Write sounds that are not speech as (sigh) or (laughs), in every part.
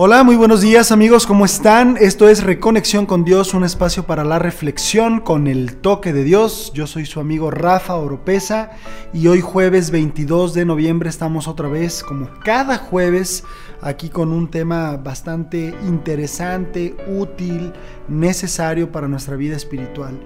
Hola, muy buenos días amigos, ¿cómo están? Esto es Reconexión con Dios, un espacio para la reflexión con el toque de Dios. Yo soy su amigo Rafa Oropesa y hoy jueves 22 de noviembre estamos otra vez, como cada jueves, aquí con un tema bastante interesante, útil, necesario para nuestra vida espiritual.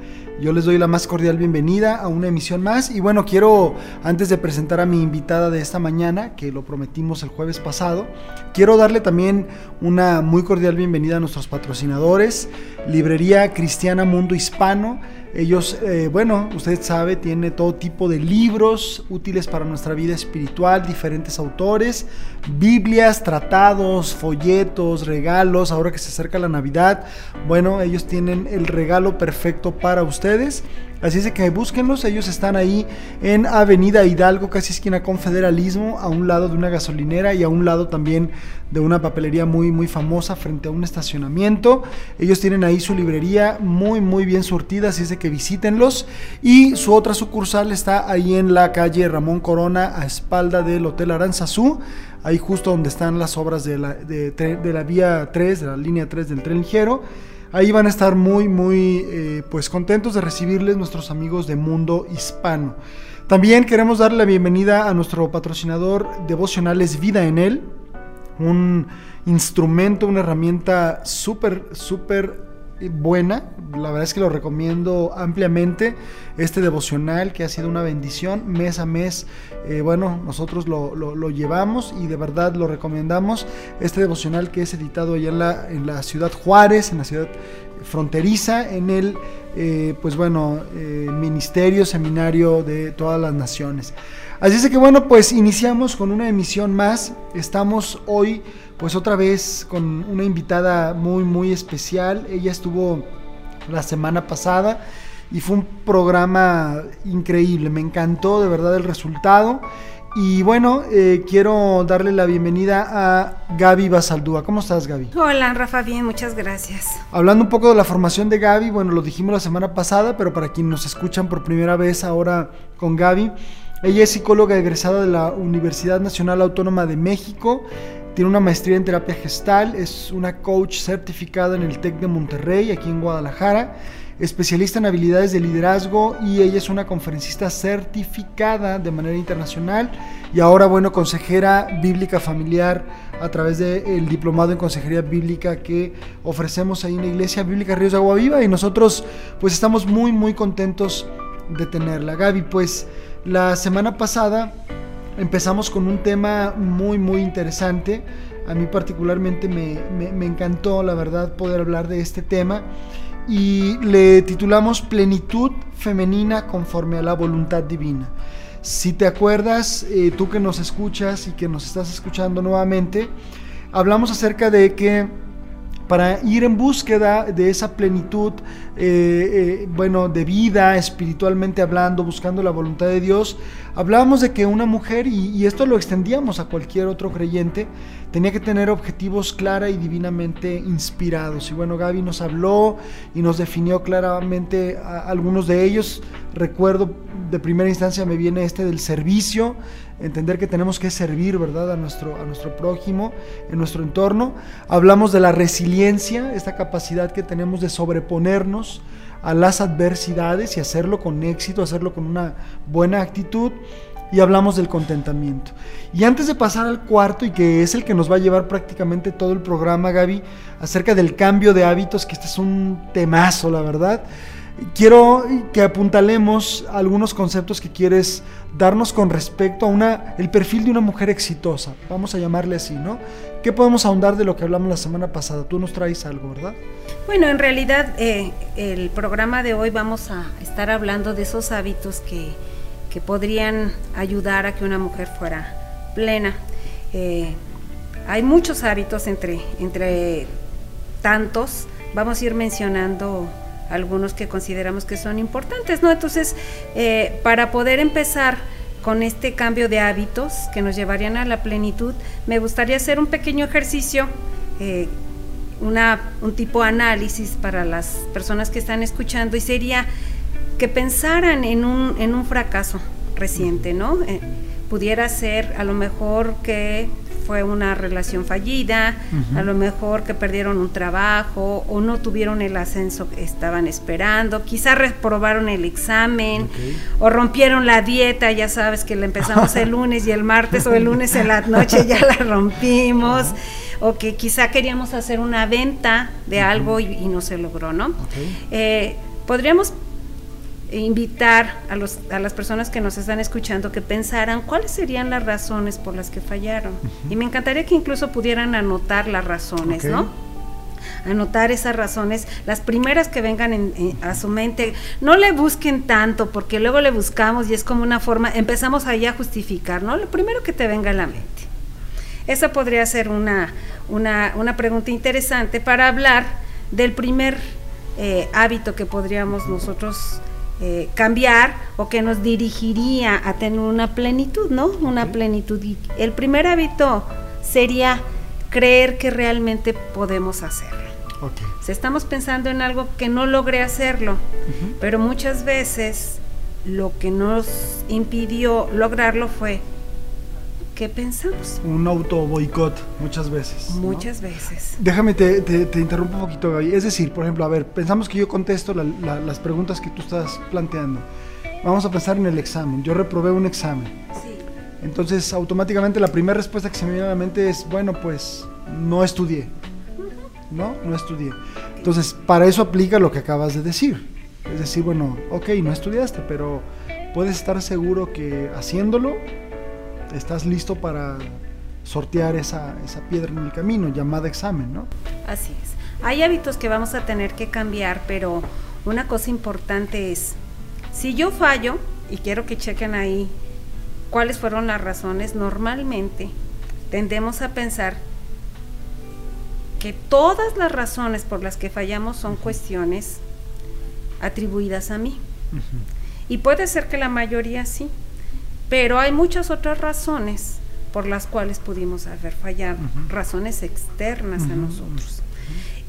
Yo les doy la más cordial bienvenida a una emisión más. Y bueno, quiero, antes de presentar a mi invitada de esta mañana, que lo prometimos el jueves pasado, quiero darle también una muy cordial bienvenida a nuestros patrocinadores, Librería Cristiana Mundo Hispano, ellos, eh, bueno, usted sabe, tiene todo tipo de libros útiles para nuestra vida espiritual, diferentes autores, Biblias, tratados, folletos, regalos. Ahora que se acerca la Navidad, bueno, ellos tienen el regalo perfecto para ustedes. Así es que búsquenlos, ellos están ahí en Avenida Hidalgo, casi esquina con Federalismo, a un lado de una gasolinera y a un lado también de una papelería muy muy famosa frente a un estacionamiento. Ellos tienen ahí su librería muy muy bien surtida, así es que visítenlos. Y su otra sucursal está ahí en la calle Ramón Corona, a espalda del Hotel Aranzazú ahí justo donde están las obras de la, de, la vía 3, de la línea 3 del tren ligero. Ahí van a estar muy, muy eh, pues contentos de recibirles nuestros amigos de Mundo Hispano. También queremos darle la bienvenida a nuestro patrocinador devocionales Vida en Él, un instrumento, una herramienta súper, súper buena. La verdad es que lo recomiendo ampliamente. Este devocional que ha sido una bendición mes a mes. Eh, bueno, nosotros lo, llevamos y de verdad lo recomendamos. Este devocional que es editado allá en la, en la ciudad Juárez, en la ciudad fronteriza, en el, eh, pues bueno, eh, ministerio, seminario de todas las naciones. Así es que bueno, pues iniciamos con una emisión más. Estamos hoy pues otra vez con una invitada muy muy especial. Ella estuvo la semana pasada y fue un programa increíble. Me encantó de verdad el resultado. Y bueno, eh, quiero darle la bienvenida a Gaby Basaldúa. ¿Cómo estás, Gaby? Hola, Rafa, bien, muchas gracias. Hablando un poco de la formación de Gaby, bueno, lo dijimos la semana pasada, pero para quienes nos escuchan por primera vez ahora con Gaby, ella es psicóloga egresada de la Universidad Nacional Autónoma de México. Tiene una maestría en terapia gestal, es una coach certificada en el TEC de Monterrey, aquí en Guadalajara, especialista en habilidades de liderazgo y ella es una conferencista certificada de manera internacional y ahora, bueno, consejera bíblica familiar a través del diplomado en consejería bíblica que ofrecemos ahí en la Iglesia Bíblica Ríos de Agua Viva y nosotros pues estamos muy, muy contentos de tenerla. Gaby, pues la semana pasada empezamos con un tema muy, muy interesante. A mí particularmente me, me, encantó, la verdad, poder hablar de este tema. Y le titulamos Plenitud femenina conforme a la voluntad divina. Si te acuerdas, eh, tú que nos escuchas y que nos estás escuchando nuevamente, hablamos acerca de que para ir en búsqueda de esa plenitud, eh, eh, bueno, de vida, espiritualmente hablando, buscando la voluntad de Dios, hablábamos de que una mujer, y, esto lo extendíamos a cualquier otro creyente, tenía que tener objetivos clara y divinamente inspirados. Y bueno, Gaby nos habló y nos definió claramente algunos de ellos. Recuerdo de primera instancia me viene este del servicio, entender que tenemos que servir, ¿verdad?, a nuestro, a nuestro prójimo, en nuestro entorno. Hablamos de la resiliencia, esta capacidad que tenemos de sobreponernos a las adversidades y hacerlo con éxito, hacerlo con una buena actitud. Y hablamos del contentamiento. Y antes de pasar al cuarto, y que es el que nos va a llevar prácticamente todo el programa, Gaby, acerca del cambio de hábitos, que este es un temazo, la verdad. Quiero que apuntalemos algunos conceptos que quieres darnos con respecto a una, el perfil de una mujer exitosa, vamos a llamarle así, ¿no? ¿Qué podemos ahondar de lo que hablamos la semana pasada? Tú nos traes algo, ¿verdad? Bueno, en realidad eh, el programa de hoy vamos a estar hablando de esos hábitos que, que podrían ayudar a que una mujer fuera plena. Eh, hay muchos hábitos entre, entre tantos, vamos a ir mencionando algunos que consideramos que son importantes, ¿no? Entonces, eh, para poder empezar con este cambio de hábitos que nos llevarían a la plenitud, me gustaría hacer un pequeño ejercicio, eh, una, un tipo de análisis para las personas que están escuchando y sería que pensaran en un, en un fracaso reciente, ¿no? Eh, pudiera ser a lo mejor que fue una relación fallida, a lo mejor que perdieron un trabajo o no tuvieron el ascenso que estaban esperando, quizás reprobaron el examen o rompieron la dieta, ya sabes que la empezamos el lunes y el martes o el lunes en la noche ya la rompimos, o que quizá queríamos hacer una venta de algo y, no se logró, ¿no? Eh, podríamos invitar a, los, a las personas que nos están escuchando que pensaran cuáles serían las razones por las que fallaron. Y me encantaría que incluso pudieran anotar las razones, ¿no? Anotar esas razones, las primeras que vengan a su mente. No le busquen tanto, porque luego le buscamos y es como una forma, empezamos ahí a justificar, ¿no? Lo primero que te venga a la mente. Esa podría ser una, una, una pregunta interesante para hablar del primer eh, hábito que podríamos nosotros eh, cambiar o que nos dirigiría a tener una plenitud, ¿no? Una plenitud. el primer hábito sería creer que realmente podemos hacerlo. Si estamos pensando en algo que no logré hacerlo, pero muchas veces lo que nos impidió lograrlo fue ¿qué pensamos? Un auto boicot muchas veces. Muchas veces. Déjame, te, te, interrumpo un poquito, Gaby. Es decir, por ejemplo, a ver, pensamos que yo contesto las preguntas que tú estás planteando. Vamos a pensar en el examen. Yo reprobé un examen. Sí. Entonces, automáticamente la primera respuesta que se me viene a la mente es, bueno, pues no estudié. ¿No? No estudié. Entonces, para eso aplica lo que acabas de decir. Es decir, bueno, ok, no estudiaste, pero puedes estar seguro que haciéndolo estás listo para sortear esa, esa piedra en el camino llamada examen, ¿no? Así es. Hay hábitos que vamos a tener que cambiar, pero una cosa importante es, si yo fallo, y quiero que chequen ahí cuáles fueron las razones, normalmente tendemos a pensar que todas las razones por las que fallamos son cuestiones atribuidas a mí. Y puede ser que la mayoría sí, pero hay muchas otras razones por las cuales pudimos haber fallado, razones externas a nosotros.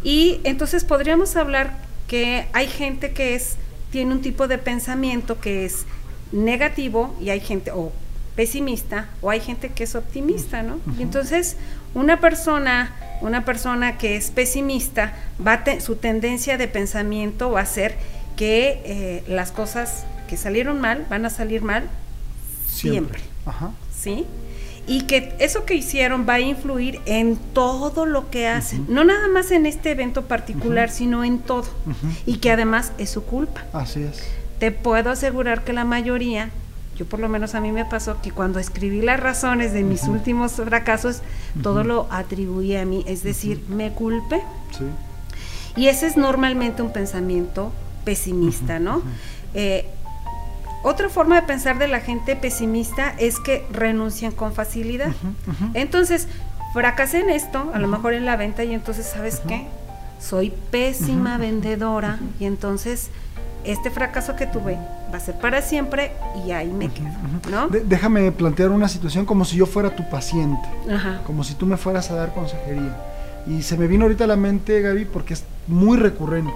Y entonces podríamos hablar que hay gente que es tiene un tipo de pensamiento que es negativo y hay gente o pesimista o hay gente que es optimista, ¿no? Y entonces una persona, una persona que es pesimista va su tendencia de pensamiento va a ser que eh, las cosas que salieron mal van a salir mal siempre. ¿Sí? Y que eso que hicieron va a influir en todo lo que hacen, no nada más en este evento particular, sino en todo. Y que además es su culpa. Así es. Te puedo asegurar que la mayoría, yo por lo menos a mí me pasó que cuando escribí las razones de mis últimos fracasos, todo lo atribuí a mí, es decir, me culpe. Sí. Y ese es normalmente un pensamiento pesimista, ¿no? Eh, otra forma de pensar de la gente pesimista es que renuncian con facilidad. Entonces, fracasé en esto, a lo mejor en la venta, y entonces, ¿sabes qué? Soy pésima vendedora, y entonces este fracaso que tuve va a ser para siempre y ahí me quedo, ¿no? déjame plantear una situación como si yo fuera tu paciente, como si tú me fueras a dar consejería. Y se me vino ahorita a la mente, Gaby, porque es muy recurrente.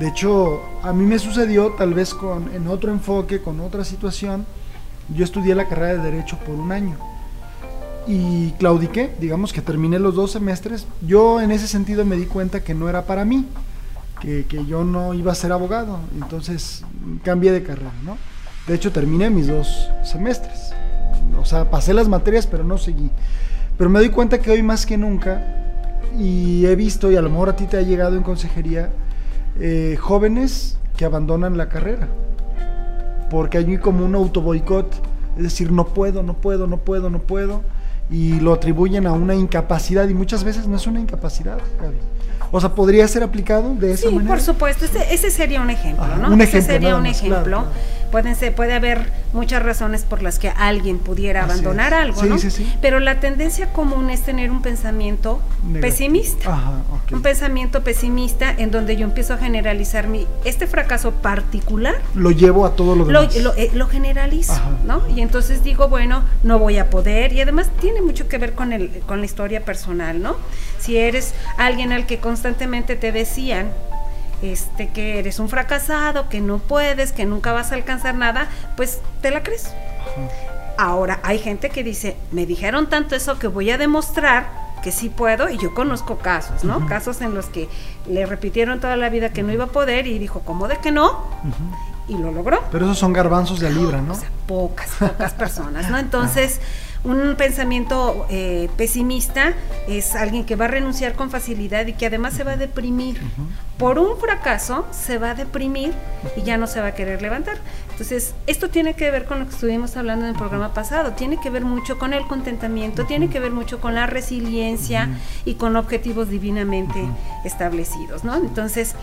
De hecho, a mí me sucedió tal vez con, en otro enfoque, con otra situación. Yo estudié la carrera de Derecho por un año y claudiqué, digamos que terminé los dos semestres. Yo en ese sentido me di cuenta que no era para mí, que, que yo no iba a ser abogado. Entonces cambié de carrera, ¿no? De hecho, terminé mis dos semestres. O sea, pasé las materias, pero no seguí. Pero me doy cuenta que hoy más que nunca, y he visto, y a lo mejor a ti te ha llegado en consejería, eh, jóvenes que abandonan la carrera. Porque hay como un auto boicot, es decir, no puedo, no puedo, no puedo, no puedo, y lo atribuyen a una incapacidad, y muchas veces no es una incapacidad, Gaby. O sea, ¿podría ser aplicado de esa manera? Sí, por supuesto, ese, sería un ejemplo, ¿no? Un ejemplo, ese sería un ejemplo. Pueden ser, puede haber muchas razones por las que alguien pudiera abandonar algo, ¿no? Sí, sí. Pero la tendencia común es tener un pensamiento pesimista. Ajá, Un pensamiento pesimista en donde yo empiezo a generalizar mi este fracaso particular. Lo llevo a todo lo demás. Lo, eh, lo, generalizo, ¿no? Y entonces digo, bueno, no voy a poder. Y además tiene mucho que ver con, el, con la historia personal, ¿no? Si eres alguien al que constantemente te decían, este, que eres un fracasado, que no puedes, que nunca vas a alcanzar nada, pues te la crees. Ahora, hay gente que dice, me dijeron tanto eso que voy a demostrar que sí puedo y yo conozco casos, ¿no? Casos en los que le repitieron toda la vida que no iba a poder y dijo, ¿cómo de que no? Y lo logró. Pero esos son garbanzos de libra, ¿no? O sea, pocas, pocas personas, ¿no? (laughs) Entonces, un pensamiento eh, pesimista es alguien que va a renunciar con facilidad y que además se va a deprimir. Por un fracaso se va a deprimir y ya no se va a querer levantar. Entonces, esto tiene que ver con lo que estuvimos hablando en el programa pasado, tiene que ver mucho con el contentamiento, tiene que ver mucho con la resiliencia y con objetivos divinamente establecidos, ¿no? Entonces,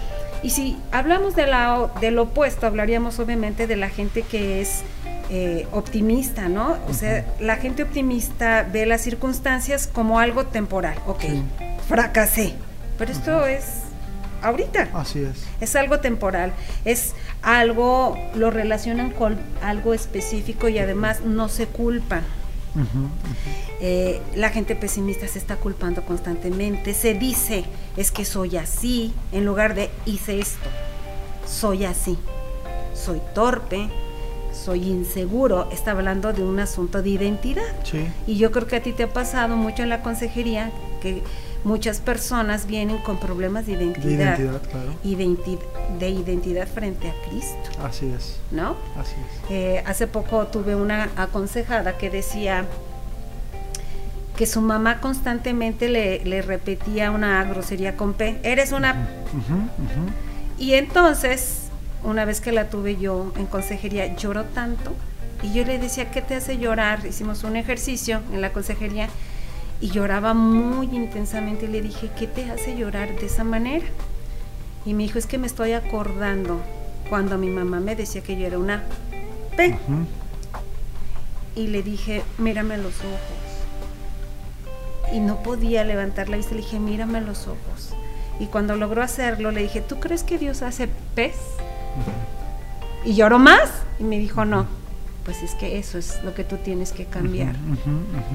y si hablamos de la, del opuesto, hablaríamos obviamente de la gente que es eh, optimista, ¿no? O sea, la gente optimista ve las circunstancias como algo temporal. Ok, fracasé, pero esto es ahorita. Así es. Es algo temporal, es algo, lo relacionan con algo específico y además no se culpan. Eh, la gente pesimista se está culpando constantemente, se dice, es que soy así, en lugar de hice esto, soy así, soy torpe, soy inseguro, está hablando de un asunto de identidad. Y yo creo que a ti te ha pasado mucho en la consejería que muchas personas vienen con problemas de identidad. De identidad, de identidad frente a Cristo. Así es. ¿No? Así es. Eh, hace poco tuve una aconsejada que decía que su mamá constantemente le, repetía una grosería con P, eres una... Y entonces una vez que la tuve yo en consejería, lloró tanto y yo le decía, ¿qué te hace llorar? Hicimos un ejercicio en la consejería y lloraba muy intensamente y le dije, ¿qué te hace llorar de esa manera? Y me dijo, es que me estoy acordando cuando mi mamá me decía que yo era una P. Y le dije, mírame los ojos. Y no podía levantar la vista, le dije, mírame los ojos. Y cuando logró hacerlo, le dije, ¿tú crees que Dios hace pez? Y lloró más y me dijo, no, pues es que eso es lo que tú tienes que cambiar.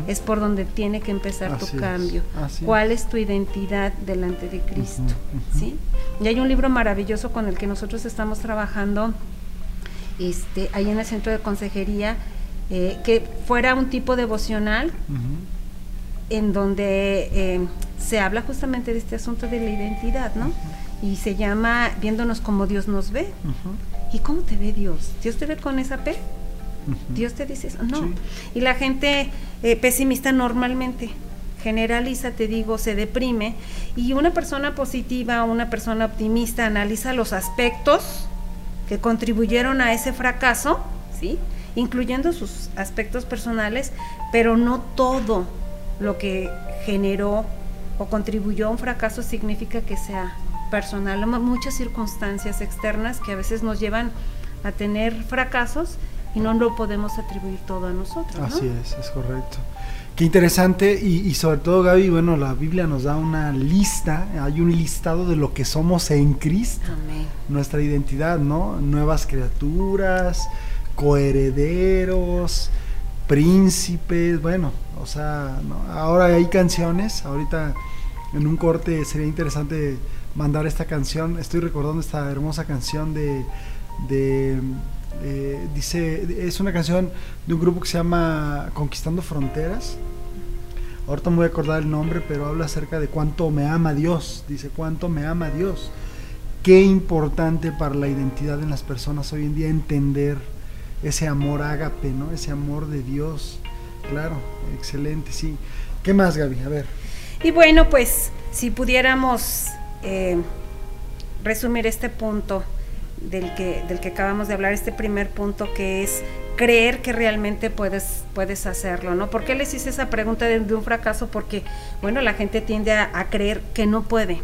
Es por donde tiene que empezar tu cambio. ¿Cuál es. tu identidad delante de Cristo? ¿Sí? Y hay un libro maravilloso con el que nosotros estamos trabajando este, ahí en el centro de consejería, eh, que fuera un tipo devocional en donde eh, se habla justamente de este asunto de la identidad, ¿no? Y se llama Viéndonos como Dios nos ve. ¿Y cómo te ve Dios? ¿Dios te ve con esa P? ¿Dios te dice eso? No. Y la gente eh, pesimista normalmente generaliza, te digo, se deprime. Y una persona positiva, una persona optimista analiza los aspectos que contribuyeron a ese fracaso, ¿sí? Incluyendo sus aspectos personales, pero no todo lo que generó o contribuyó a un fracaso significa que sea personal, muchas circunstancias externas que a veces nos llevan a tener fracasos y no lo podemos atribuir todo a nosotros. Así es, es correcto. Qué interesante y, sobre todo Gaby, bueno, la Biblia nos da una lista, hay un listado de lo que somos en Cristo, nuestra identidad, ¿no? Nuevas criaturas, coherederos, príncipes, bueno, o sea, ahora hay canciones, ahorita en un corte sería interesante mandar esta canción. Estoy recordando esta hermosa canción de, eh, dice, es una canción de un grupo que se llama Conquistando Fronteras. Ahorita me voy a acordar el nombre, pero habla acerca de cuánto me ama Dios. Dice, cuánto me ama Dios. Qué importante para la identidad de las personas hoy en día entender ese amor ágape, ¿no? Ese amor de Dios. Claro, excelente, sí. ¿Qué más, Gaby? A ver. Y bueno, pues si pudiéramos eh, resumir este punto del que, del que acabamos de hablar, este primer punto que es creer que realmente puedes, puedes hacerlo, ¿no? ¿Por qué les hice esa pregunta de, un fracaso? Porque, bueno, la gente tiende a, creer que no puede.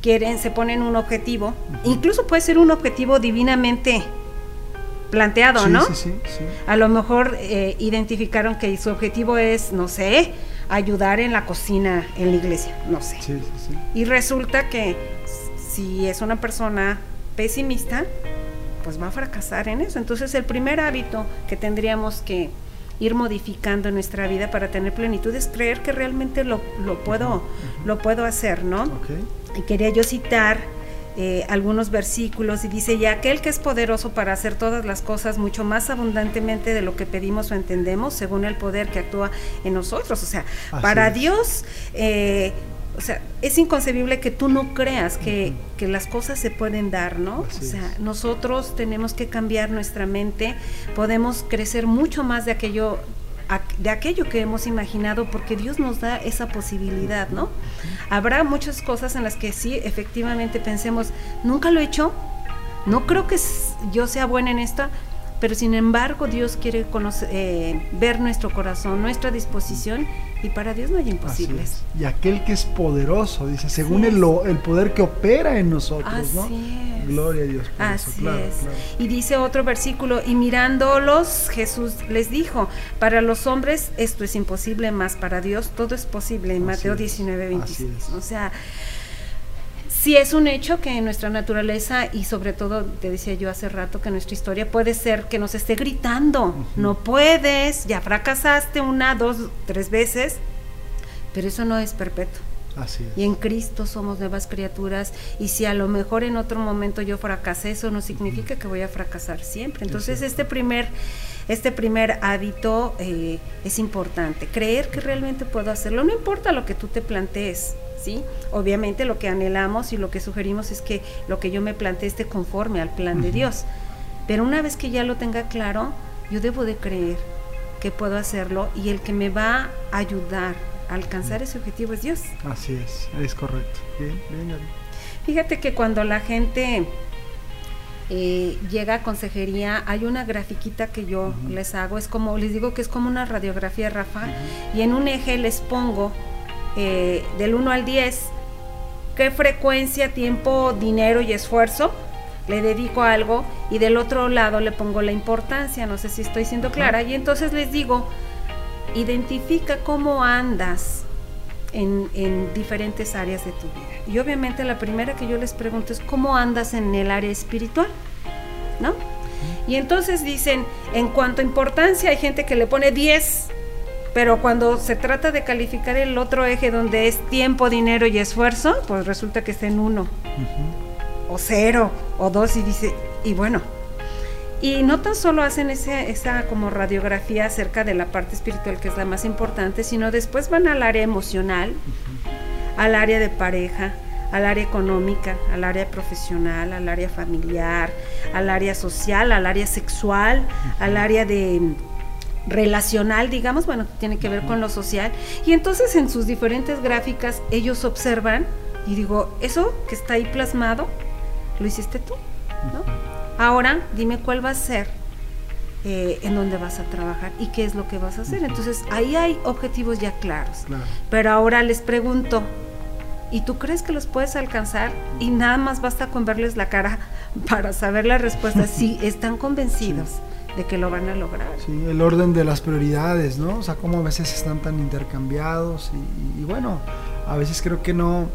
Quieren, se ponen un objetivo, incluso puede ser un objetivo divinamente planteado, ¿no? A lo mejor eh, identificaron que su objetivo es, no sé, ayudar en la cocina en la iglesia, no sé. Y resulta que si es una persona pesimista, pues va a fracasar en eso. Entonces el primer hábito que tendríamos que ir modificando en nuestra vida para tener plenitud es creer que realmente lo, puedo, lo puedo hacer, ¿no? Y quería yo citar eh, algunos versículos y dice, y aquel que es poderoso para hacer todas las cosas mucho más abundantemente de lo que pedimos o entendemos, según el poder que actúa en nosotros. O sea, para Dios... Eh, o sea, es inconcebible que tú no creas que, que las cosas se pueden dar, ¿no? o sea, nosotros tenemos que cambiar nuestra mente, podemos crecer mucho más de aquello de aquello que hemos imaginado, porque Dios nos da esa posibilidad, ¿no? Habrá muchas cosas en las que sí, efectivamente pensemos, nunca lo he hecho, no creo que yo sea buena en esto, pero sin embargo Dios quiere conocer, eh, ver nuestro corazón, nuestra disposición y para Dios no hay imposibles. Y aquel que es poderoso, dice, según el, el, poder que opera en nosotros, Así Es. Gloria a Dios. Así es. Y dice otro versículo, y mirándolos Jesús les dijo, para los hombres esto es imposible, más para Dios todo es posible, en Mateo 19, 26. O sea, sí es un hecho que nuestra naturaleza y sobre todo, te decía yo hace rato, que nuestra historia puede ser que nos esté gritando, no puedes, ya fracasaste una, dos, tres veces, pero eso no es perpetuo. Así es. Y en Cristo somos nuevas criaturas y si a lo mejor en otro momento yo fracasé, eso no significa que voy a fracasar siempre. Entonces este primer este primer hábito eh, es importante, creer que realmente puedo hacerlo, no importa lo que tú te plantees, Obviamente lo que anhelamos y lo que sugerimos es que lo que yo me plantee esté conforme al plan de Dios. Pero una vez que ya lo tenga claro, yo debo de creer que puedo hacerlo y el que me va a ayudar a alcanzar ese objetivo es Dios. Así es, es correcto. Bien, bien, Fíjate que cuando la gente eh, llega a consejería, hay una grafiquita que yo les hago, es como, les digo que es como una radiografía, Rafa, y en un eje les pongo eh, del 1 al 10, qué frecuencia, tiempo, dinero y esfuerzo le dedico a algo y del otro lado le pongo la importancia, no sé si estoy siendo clara, y entonces les digo, identifica cómo andas en, en, diferentes áreas de tu vida. Y obviamente la primera que yo les pregunto es cómo andas en el área espiritual, ¿no? Y entonces dicen, en cuanto a importancia, hay gente que le pone 10 pero cuando se trata de calificar el otro eje donde es tiempo, dinero y esfuerzo, pues resulta que está en uno, o cero, o dos, y dice, y bueno. Y no tan solo hacen esa como radiografía acerca de la parte espiritual, que es la más importante, sino después van al área emocional, al área de pareja, al área económica, al área profesional, al área familiar, al área social, al área sexual, al área de relacional, digamos, bueno, tiene que ver con lo social. Y entonces en sus diferentes gráficas ellos observan y digo, eso que está ahí plasmado, lo hiciste tú, ¿no? Ahora dime cuál va a ser, eh, en dónde vas a trabajar y qué es lo que vas a hacer. Entonces ahí hay objetivos ya claros. Pero ahora les pregunto, ¿y tú crees que los puedes alcanzar? Y nada más basta con verles la cara (laughs) para saber la respuesta, si están convencidos de que lo van a lograr. Sí, el orden de las prioridades, ¿no? O sea, cómo a veces están tan intercambiados y, bueno, a veces creo que no,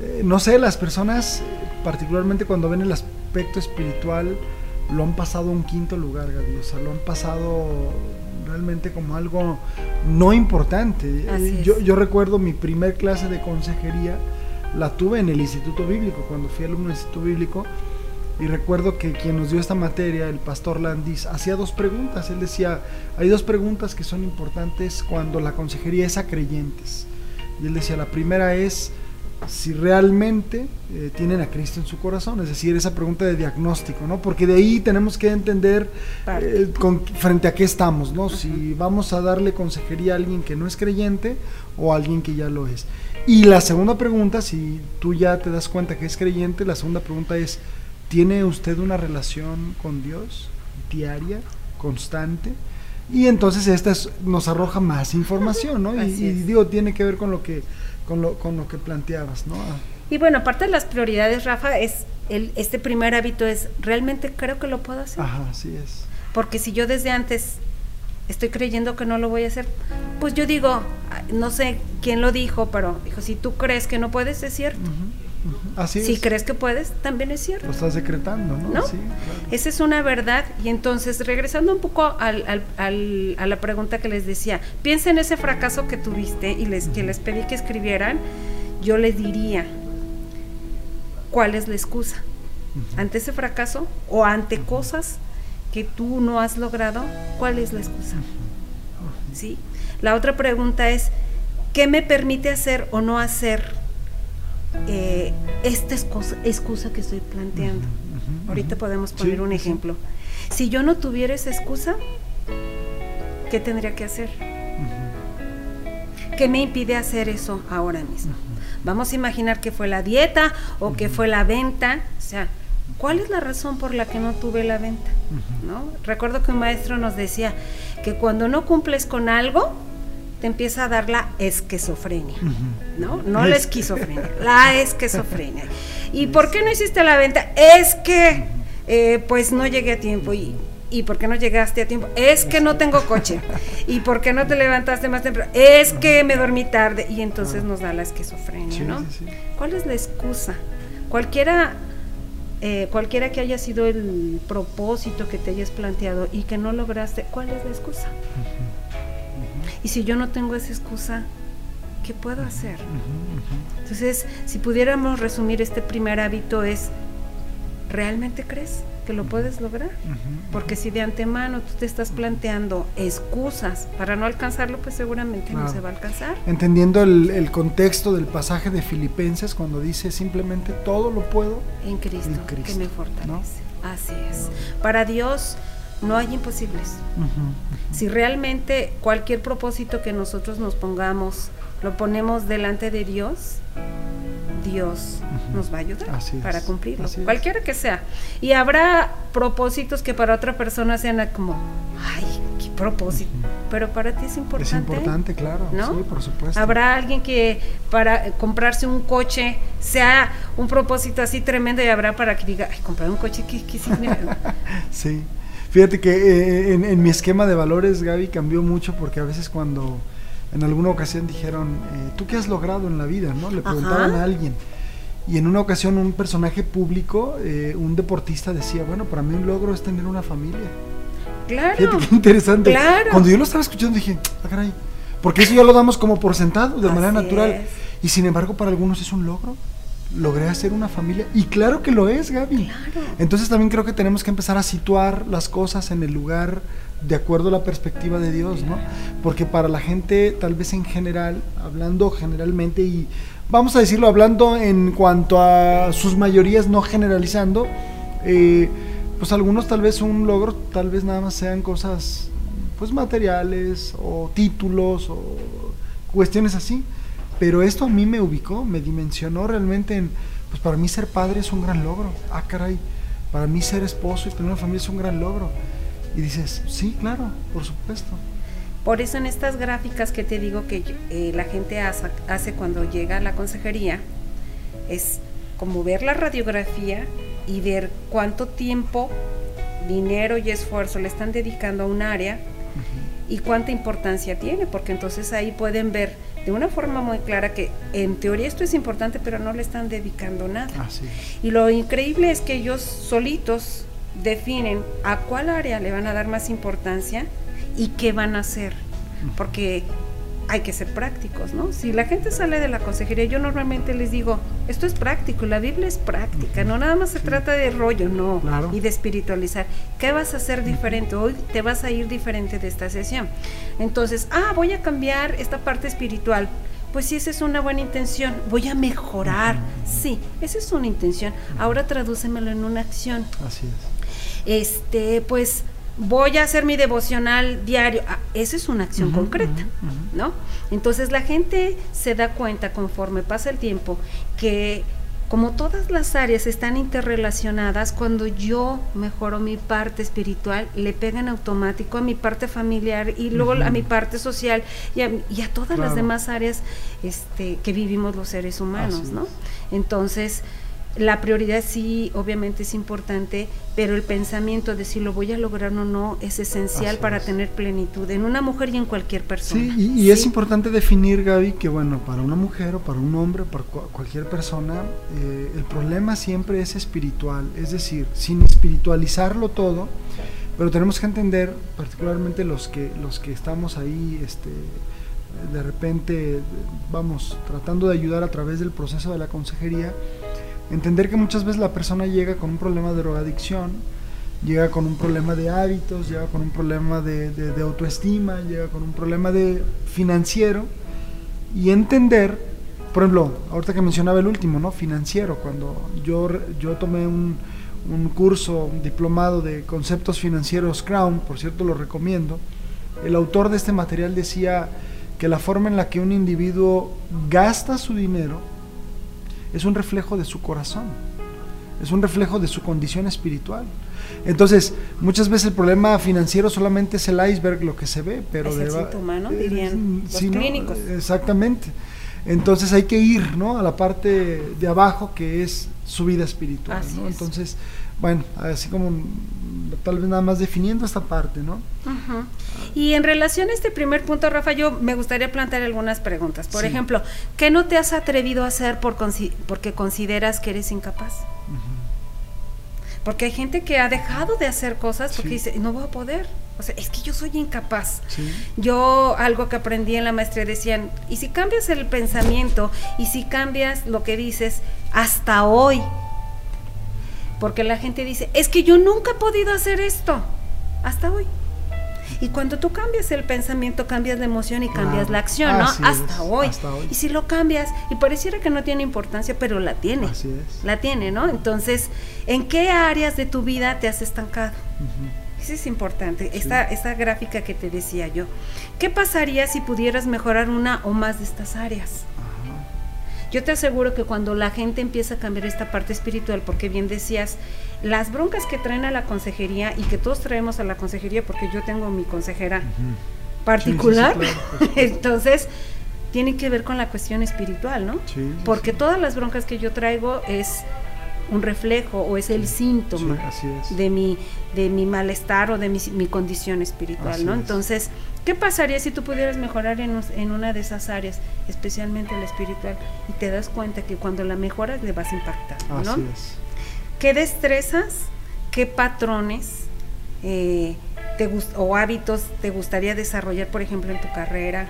eh, no sé, las personas, particularmente cuando ven el aspecto espiritual, lo han pasado a un quinto lugar, Gaby, o sea, lo han pasado realmente como algo no importante. Yo, yo recuerdo mi primer clase de consejería, la tuve en el Instituto Bíblico, cuando fui alumno del Instituto Bíblico, y recuerdo que quien nos dio esta materia, el pastor Landis, hacía dos preguntas. Él decía, hay dos preguntas que son importantes cuando la consejería es a creyentes. Y él decía, la primera es si realmente eh, tienen a Cristo en su corazón, es decir, esa pregunta de diagnóstico, ¿no? Porque de ahí tenemos que entender eh, frente a qué estamos, ¿no? Si vamos a darle consejería a alguien que no es creyente o a alguien que ya lo es. Y la segunda pregunta, si tú ya te das cuenta que es creyente, la segunda pregunta es, ¿Tiene usted una relación con Dios diaria, constante? Y entonces esta nos arroja más información, ¿no? (laughs) Y, digo, tiene que ver con lo que, con lo, con lo que planteabas, ¿no? Y bueno, aparte de las prioridades, Rafa, es el, este primer hábito es, ¿realmente creo que lo puedo hacer? Ajá, así es. Porque si yo desde antes estoy creyendo que no lo voy a hacer, pues yo digo, no sé quién lo dijo, pero dijo, si tú crees que no puedes, es cierto. Si crees que puedes, también es cierto. Lo estás decretando, ¿no? Esa es una verdad. Y entonces, regresando un poco al, al, a la pregunta que les decía, piensa en ese fracaso que tuviste y les, que les pedí que escribieran, yo les diría, ¿cuál es la excusa? ¿Ante ese fracaso o ante cosas que tú no has logrado? ¿Cuál es la excusa? ¿Sí? La otra pregunta es, ¿qué me permite hacer o no hacer eh, esta excusa, que estoy planteando? Ahorita podemos poner un ejemplo. Si yo no tuviera esa excusa, ¿qué tendría que hacer? ¿Qué me impide hacer eso ahora mismo? Vamos a imaginar que fue la dieta o que fue la venta. O sea, ¿cuál es la razón por la que no tuve la venta? ¿No? Recuerdo que un maestro nos decía que cuando no cumples con algo, te empieza a dar la esquizofrenia, ¿no? No la esquizofrenia, (laughs) la esquizofrenia. ¿Y por qué no hiciste la venta? Es que, eh, pues no llegué a tiempo y ¿Y por qué no llegaste a tiempo? Es que no tengo coche. (laughs) ¿Y por qué no te levantaste más temprano? Es que me dormí tarde. Y entonces nos da la esquizofrenia, ¿no? ¿Cuál es la excusa? Cualquiera, eh, cualquiera que haya sido el propósito que te hayas planteado y que no lograste, ¿cuál es la excusa? Y si yo no tengo esa excusa, ¿qué puedo hacer? Entonces, si pudiéramos resumir este primer hábito es, ¿realmente crees? que lo puedes lograr. Porque si de antemano tú te estás planteando excusas para no alcanzarlo, pues seguramente no se va a alcanzar. Entendiendo el, contexto del pasaje de Filipenses, cuando dice simplemente todo lo puedo en Cristo, que me fortalece. Así es. Para Dios no hay imposibles. Si realmente cualquier propósito que nosotros nos pongamos, lo ponemos delante de Dios, Dios nos va a ayudar para cumplirlo, cualquiera que sea. Y habrá propósitos que para otra persona sean como, ay, qué propósito, pero para ti es importante. Es importante, claro, ¿no? sí, por supuesto. Habrá alguien que para comprarse un coche sea un propósito así tremendo y habrá para que diga, ay, comprar un coche, ¿qué, qué significa? (laughs) sí. Fíjate que eh, en, en mi esquema de valores, Gaby, cambió mucho porque a veces cuando en alguna ocasión dijeron, eh, ¿tú qué has logrado en la vida? ¿no? Le preguntaban a alguien. Y en una ocasión un personaje público, eh, un deportista decía, bueno, para mí un logro es tener una familia. Claro. qué interesante. Claro. Cuando yo lo estaba escuchando dije, ah, caray, porque eso ya lo damos como por sentado, de manera natural. Y sin embargo para algunos es un logro. Logré hacer una familia. Y claro que lo es, Gaby. Claro. Entonces también creo que tenemos que empezar a situar las cosas en el lugar de acuerdo a la perspectiva de Dios, ¿no? Porque para la gente, tal vez en general, hablando generalmente y vamos a decirlo, hablando en cuanto a sus mayorías, no generalizando, eh, pues algunos tal vez un logro, tal vez nada más sean cosas pues materiales o títulos o cuestiones así. Pero esto a mí me ubicó, me dimensionó realmente en, pues para mí ser padre es un gran logro. Ah, caray, para mí ser esposo y tener una familia es un gran logro. Y dices, sí, claro, por supuesto. Por eso en estas gráficas que te digo que eh, la gente hace, cuando llega a la consejería, es como ver la radiografía y ver cuánto tiempo, dinero y esfuerzo le están dedicando a un área y cuánta importancia tiene, porque entonces ahí pueden ver de una forma muy clara que en teoría esto es importante, pero no le están dedicando nada. Y lo increíble es que ellos solitos definen a cuál área le van a dar más importancia y qué van a hacer, porque hay que ser prácticos, ¿no? Si la gente sale de la consejería, yo normalmente les digo, esto es práctico, la Biblia es práctica, no nada más se trata de rollo, no, y de espiritualizar. ¿Qué vas a hacer diferente? Hoy te vas a ir diferente de esta sesión. Entonces, ah, voy a cambiar esta parte espiritual. Pues sí, esa es una buena intención. Voy a mejorar. Sí, esa es una intención. Ahora tradúcemelo en una acción. Así es este, pues voy a hacer mi devocional diario. Ah, esa es una acción concreta, ¿no? Entonces la gente se da cuenta conforme pasa el tiempo que como todas las áreas están interrelacionadas, cuando yo mejoro mi parte espiritual, le pegan automático a mi parte familiar y luego a mi parte social y a, todas las demás áreas este, que vivimos los seres humanos, ¿no? Entonces, la prioridad sí, obviamente es importante, pero el pensamiento de si lo voy a lograr o no es esencial para tener plenitud en una mujer y en cualquier persona. Sí, y, es importante definir, Gaby, que bueno, para una mujer o para un hombre, para cualquier persona, eh, el problema siempre es espiritual, es decir, sin espiritualizarlo todo, pero tenemos que entender, particularmente los que, los que estamos ahí, este, de repente, vamos, tratando de ayudar a través del proceso de la consejería, Entender que muchas veces la persona llega con un problema de drogadicción, llega con un problema de hábitos, llega con un problema de, autoestima, llega con un problema de financiero y entender, por ejemplo, ahorita que mencionaba el último, ¿no? Financiero, cuando yo, yo tomé un, un curso diplomado de conceptos financieros Crown, por cierto lo recomiendo, el autor de este material decía que la forma en la que un individuo gasta su dinero es un reflejo de su corazón, es un reflejo de su condición espiritual. Entonces, muchas veces el problema financiero solamente es el iceberg, lo que se ve, pero es el dirían los clínicos. exactamente. Entonces hay que ir, ¿no? A la parte de abajo que es su vida espiritual, ¿no? Entonces, bueno, así como tal vez nada más definiendo esta parte, ¿no? Y en relación a este primer punto, Rafa, yo me gustaría plantear algunas preguntas. Por ejemplo, ¿qué no te has atrevido a hacer por porque consideras que eres incapaz? Porque hay gente que ha dejado de hacer cosas porque dice, no voy a poder. O sea, es que yo soy incapaz. Yo algo que aprendí en la maestría decían, y si cambias el pensamiento y si cambias lo que dices hasta hoy, porque la gente dice, es que yo nunca he podido hacer esto, hasta hoy. Y cuando tú cambias el pensamiento, cambias la emoción y cambias la acción, ¿no? Hasta hoy. Y si lo cambias, y pareciera que no tiene importancia, pero la tiene. Así es. La tiene, ¿no? Entonces, ¿en qué áreas de tu vida te has estancado? Eso es importante, esta, esta gráfica que te decía yo. ¿Qué pasaría si pudieras mejorar una o más de estas áreas? Yo te aseguro que cuando la gente empieza a cambiar esta parte espiritual, porque bien decías, las broncas que traen a la consejería y que todos traemos a la consejería, porque yo tengo mi consejera particular, (laughs) entonces tiene que ver con la cuestión espiritual, ¿no? porque todas las broncas que yo traigo es un reflejo o es el síntoma de mi de mi malestar o de mi, mi condición espiritual, ¿no? Entonces, ¿qué pasaría si tú pudieras mejorar en, en, una de esas áreas, especialmente la espiritual, y te das cuenta que cuando la mejoras le vas a impactar, ¿no? ¿Qué destrezas, qué patrones eh, te o hábitos te gustaría desarrollar, por ejemplo, en tu carrera,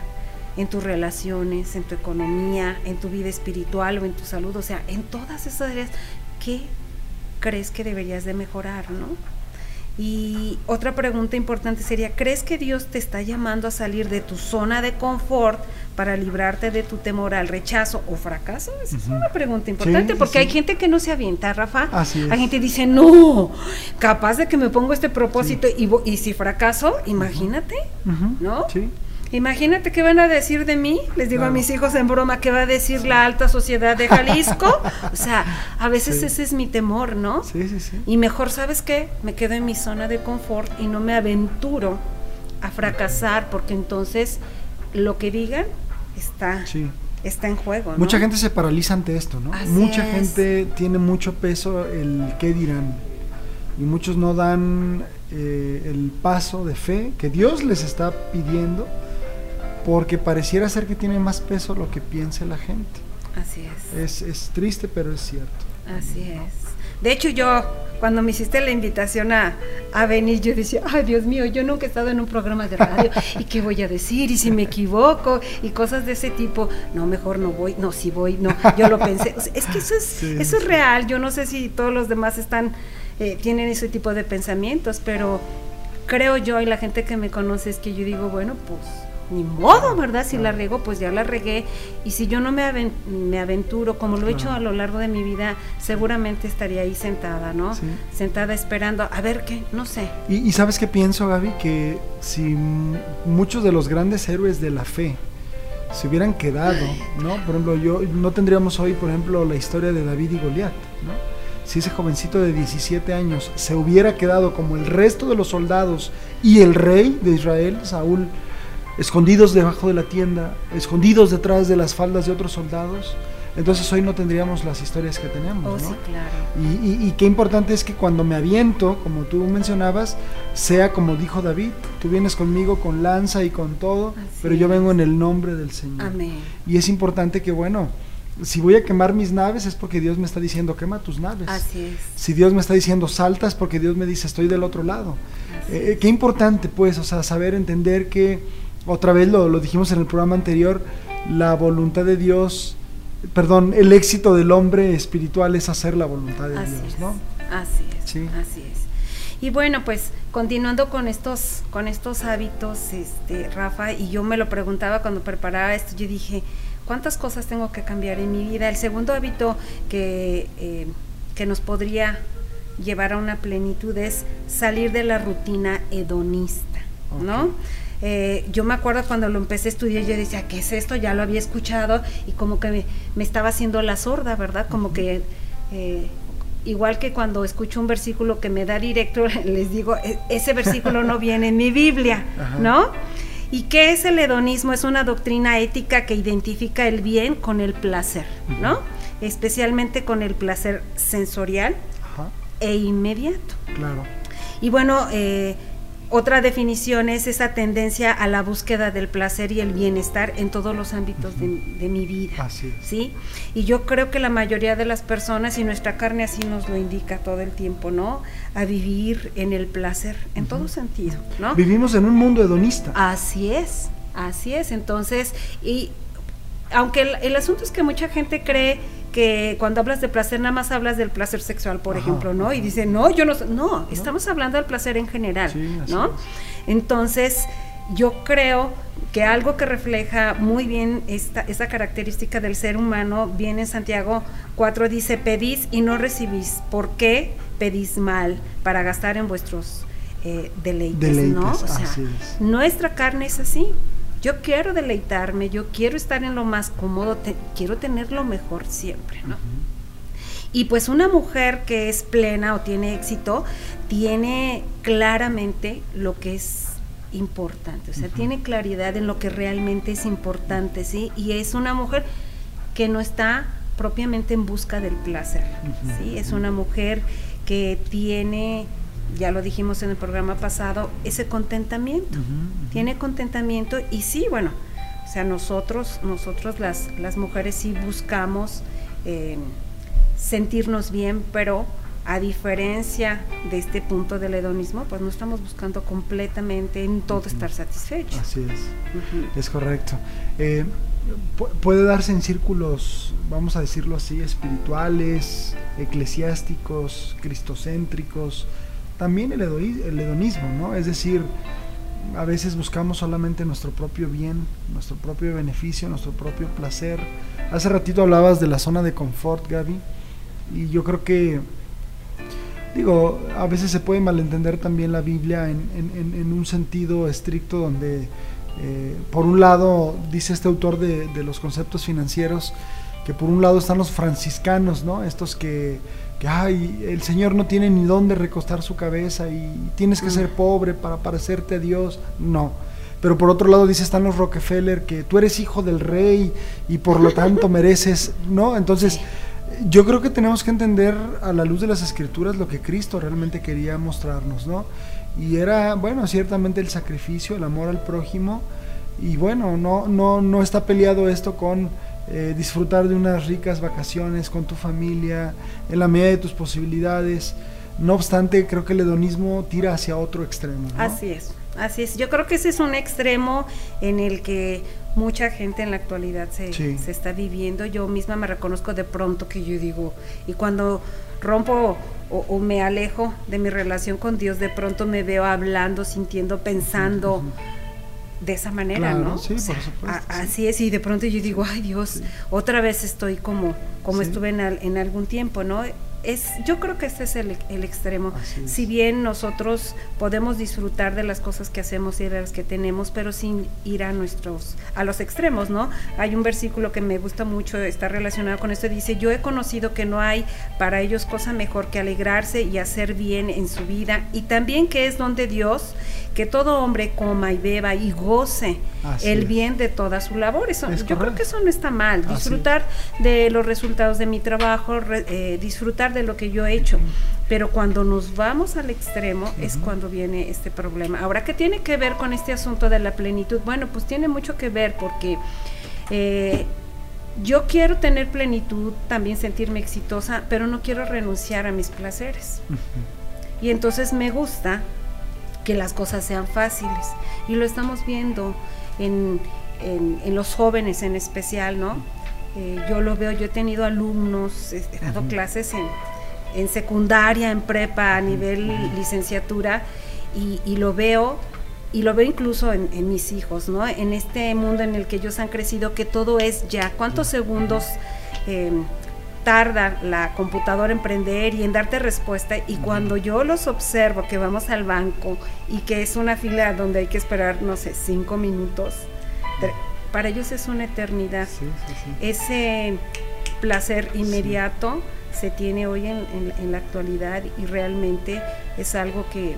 en tus relaciones, en tu economía, en tu vida espiritual o en tu salud? O sea, en todas esas áreas, ¿qué crees que deberías de mejorar, no? Y otra pregunta importante sería, ¿crees que Dios te está llamando a salir de tu zona de confort para librarte de tu temor al rechazo o fracaso? Esa es una pregunta importante porque hay gente que no se avienta, Rafa. Hay gente que dice, no, capaz de que me pongo este propósito y, y si fracaso, imagínate, ¿no? Sí. Imagínate qué van a decir de mí, les digo a mis hijos en broma, qué va a decir la alta sociedad de Jalisco. (laughs) o sea, a veces ese es mi temor, ¿no? Sí, sí, sí. Y mejor, ¿sabes qué? Me quedo en mi zona de confort y no me aventuro a fracasar porque entonces lo que digan está, está en juego. ¿no? Mucha gente se paraliza ante esto, ¿no? Mucha gente tiene mucho peso el qué dirán y muchos no dan eh, el paso de fe que Dios les está pidiendo porque pareciera ser que tiene más peso lo que piense la gente. Así es. Es, triste, pero es cierto. Así es. De hecho, yo, cuando me hiciste la invitación a, venir, yo decía, ay Dios mío, yo nunca he estado en un programa de radio, ¿y qué voy a decir? ¿Y si me equivoco? Y cosas de ese tipo. No, mejor no voy, no, si voy, no, yo lo pensé. es que eso es, eso es real, yo no sé si todos los demás están, eh, tienen ese tipo de pensamientos, pero creo yo y la gente que me conoce es que yo digo, bueno, pues ni modo, ¿verdad? Si la riego, pues ya la regué. Y si yo no me, me aventuro, como lo he hecho a lo largo de mi vida, seguramente estaría ahí sentada, ¿no? Sentada esperando, a ver qué, no sé. Y, sabes qué pienso, Gaby, que si muchos de los grandes héroes de la fe se hubieran quedado, ¿no? Por ejemplo, yo no tendríamos hoy, por ejemplo, la historia de David y Goliat, ¿no? si ese jovencito de 17 años se hubiera quedado como el resto de los soldados y el rey de Israel, Saúl, escondidos debajo de la tienda, escondidos detrás de las faldas de otros soldados, entonces hoy no tendríamos las historias que tenemos. Oh, sí, claro. y, qué importante es que cuando me aviento, como tú mencionabas, sea como dijo David, tú vienes conmigo con lanza y con todo, pero yo vengo en el nombre del Señor. Amén. Y es importante que, bueno, si voy a quemar mis naves es porque Dios me está diciendo quema tus naves. Así es. Si Dios me está diciendo salta es porque Dios me dice estoy del otro lado. Eh, qué importante pues, o sea, saber entender que otra vez lo, dijimos en el programa anterior, la voluntad de Dios perdón, el éxito del hombre espiritual es hacer la voluntad de Así Dios, es, ¿no? Así es, Sí. así es. Y bueno, pues continuando con estos, con estos hábitos, este, Rafa, y yo me lo preguntaba cuando preparaba esto, yo dije, ¿cuántas cosas tengo que cambiar en mi vida? El segundo hábito que, eh, que nos podría llevar a una plenitud es salir de la rutina hedonista, ¿no? Eh, yo me acuerdo cuando lo empecé a estudiar, yo decía, ¿qué es esto? Ya lo había escuchado y como que me, me estaba haciendo la sorda, ¿verdad? Como que, eh, igual que cuando escucho un versículo que me da directo, (laughs) les digo, "E- ese versículo no viene en mi Biblia, Ajá. ¿no? ¿Y qué es el hedonismo? Es una doctrina ética que identifica el bien con el placer, ¿no? Especialmente con el placer sensorial Ajá, e inmediato. claro. Y bueno, eh, otra definición es esa tendencia a la búsqueda del placer y el bienestar en todos los ámbitos de, de mi vida. Así es. ¿sí? Y yo creo que la mayoría de las personas, y nuestra carne así nos lo indica todo el tiempo, ¿no? A vivir en el placer, en todo sentido, ¿no? Vivimos en un mundo hedonista. Así es, así es. Entonces, y aunque el, el asunto es que mucha gente cree que cuando hablas de placer nada más hablas del placer sexual, por Ajá, ejemplo, ¿no? Y ajá. dice, no, yo no, sé". no, estamos hablando del placer en general, Sí, ¿no? es. Entonces, yo creo que algo que refleja muy bien esta, esta característica del ser humano viene en Santiago 4, dice, pedís y no recibís. ¿Por qué pedís mal? Para gastar en vuestros eh, deleites, Deleites, ¿no? O sea, nuestra carne es así. Yo quiero deleitarme, yo quiero estar en lo más cómodo, te- quiero tener lo mejor siempre, ¿no? Y pues una mujer que es plena o tiene éxito, tiene claramente lo que es importante, o sea, tiene claridad en lo que realmente es importante, ¿sí? Y es una mujer que no está propiamente en busca del placer, ¿sí? Es una mujer que tiene, ya lo dijimos en el programa pasado, ese contentamiento tiene contentamiento y sí, bueno, o sea, nosotros, nosotros las, las mujeres sí buscamos eh, sentirnos bien, pero a diferencia de este punto del hedonismo, pues no estamos buscando completamente en todo estar satisfechos. Así es. Es correcto. Eh, pu- puede darse en círculos, vamos a decirlo así, espirituales, eclesiásticos, cristocéntricos, también el, hedonismo, ¿no? Es decir, a veces buscamos solamente nuestro propio bien, nuestro propio beneficio, nuestro propio placer. Hace ratito hablabas de la zona de confort, Gaby, y yo creo que, digo, a veces se puede malentender también la Biblia en un sentido estricto donde, eh, por un lado, dice este autor de, de los conceptos financieros, que por un lado están los franciscanos, ¿no? Estos que, que, ay, el Señor no tiene ni dónde recostar su cabeza y tienes que ser pobre para parecerte a Dios. No. Pero por otro lado dice, están los Rockefeller, que tú eres hijo del rey y por lo tanto (laughs) mereces, ¿no? Entonces, yo creo que tenemos que entender a la luz de las escrituras lo que Cristo realmente quería mostrarnos, ¿no? Y era, bueno, ciertamente el sacrificio, el amor al prójimo, y bueno, no, no, no está peleado esto con eh, disfrutar de unas ricas vacaciones con tu familia, en la medida de tus posibilidades. No obstante, creo que el hedonismo tira hacia otro extremo. ¿no? Así es, así es. Yo creo que ese es un extremo en el que mucha gente en la actualidad se, Sí. se está viviendo. Yo misma me reconozco de pronto que yo digo, y cuando rompo o, o me alejo de mi relación con Dios, de pronto me veo hablando, sintiendo, pensando. De esa manera, Claro, ¿no? sí, por supuesto, a- sí. Así es, y de pronto yo digo, ay Dios, otra vez estoy como, como Sí. estuve en, al- en algún tiempo, ¿no? Es, yo creo que este es el, el extremo. Si bien nosotros podemos disfrutar de las cosas que hacemos y de las que tenemos, pero sin ir a nuestros, a los extremos, ¿no? Hay un versículo que me gusta mucho, está relacionado con esto, dice, yo he conocido que no hay para ellos cosa mejor que alegrarse y hacer bien en su vida, y también que es donde Dios, que todo hombre coma y beba y goce Así el bien de toda su labor. Eso, Es yo creo que eso no está mal, es. disfrutar de los resultados de mi trabajo, re- eh, disfrutar de lo que yo he hecho. Pero cuando nos vamos al extremo es cuando viene este problema. Ahora, ¿qué tiene que ver con este asunto de la plenitud? Bueno, pues tiene mucho que ver porque eh, yo quiero tener plenitud, también sentirme exitosa, pero no quiero renunciar a mis placeres. Y entonces me gusta que las cosas sean fáciles. Y lo estamos viendo en, en- en los jóvenes en especial, ¿no? Eh, yo lo veo, yo he tenido alumnos, he dado clases en, en, secundaria, en prepa, a nivel licenciatura, y, lo veo y lo veo incluso en, mis hijos, ¿no? En este mundo en el que ellos han crecido, que todo es ya. ¿Cuántos segundos eh, tarda la computadora en prender y en darte respuesta? Y cuando yo los observo, que vamos al banco y que es una fila donde hay que esperar, no sé, cinco minutos, para ellos es una eternidad. Ese placer inmediato se tiene hoy en, la actualidad y realmente es algo que,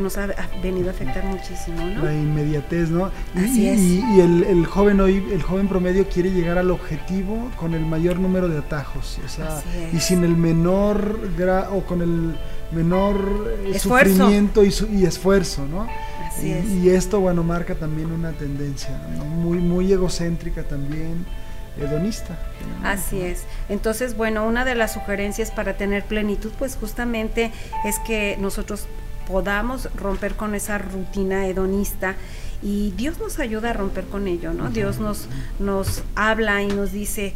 nos ha, venido a afectar muchísimo, ¿no? La inmediatez, ¿no? Así y, es. y, el, joven hoy, el joven promedio quiere llegar al objetivo con el mayor número de atajos, o sea, y sin el menor o con el menor eh, sufrimiento y, y esfuerzo, ¿no? Y, esto, bueno, marca también una tendencia muy, muy egocéntrica también, hedonista. Así es. Entonces, bueno, una de las sugerencias para tener plenitud, pues justamente es que nosotros podamos romper con esa rutina hedonista y Dios nos ayuda a romper con ello, ¿no? Dios nos, nos habla y nos dice,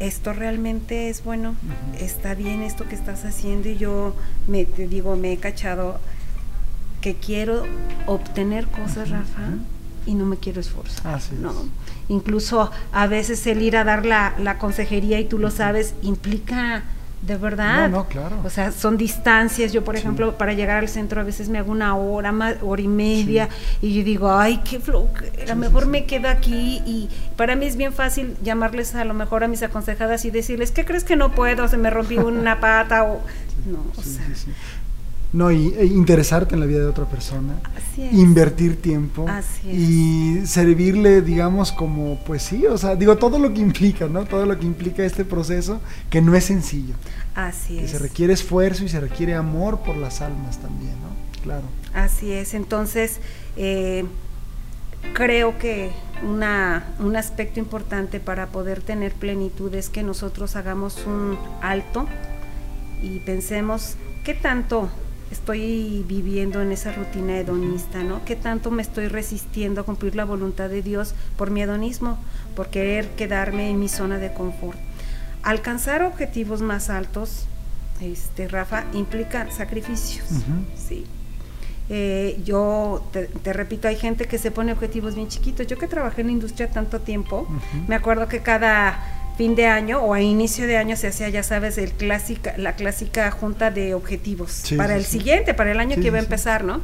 esto realmente es bueno, está bien esto que estás haciendo y yo me te digo, me he cachado que quiero obtener cosas, Rafa, y no me quiero esforzar. ¿no? Incluso a veces el ir a dar la, la consejería, y tú lo sabes, implica de verdad. No, no, claro. O sea, son distancias. Yo, por ejemplo, para llegar al centro a veces me hago una hora, más, hora y media, y yo digo, ay, qué a lo mejor me quedo aquí. Y para mí es bien fácil llamarles a lo mejor a mis aconsejadas y decirles, ¿qué crees que no puedo? Se me rompió una (laughs) pata o... No, o sea, no, y e interesarte en la vida de otra persona, invertir tiempo y servirle, digamos, como, pues sí, o sea, digo, todo lo que implica, ¿no? Todo lo que implica este proceso, que no es sencillo. Así es. se requiere esfuerzo y se requiere amor por las almas también, ¿no? Claro. Así es, entonces, eh, creo que una, un aspecto importante para poder tener plenitud es que nosotros hagamos un alto y pensemos qué tanto estoy viviendo en esa rutina hedonista, ¿no? ¿Qué tanto me estoy resistiendo a cumplir la voluntad de Dios por mi hedonismo, por querer quedarme en mi zona de confort? Alcanzar objetivos más altos, este, Rafa, implica sacrificios, ¿sí? Eh, yo te, repito, hay gente que se pone objetivos bien chiquitos. Yo que trabajé en la industria tanto tiempo, me acuerdo que cada fin de año o a inicio de año se hacía, ya sabes, el clásica, la clásica junta de objetivos para el siguiente, para el año que iba a empezar, ¿no?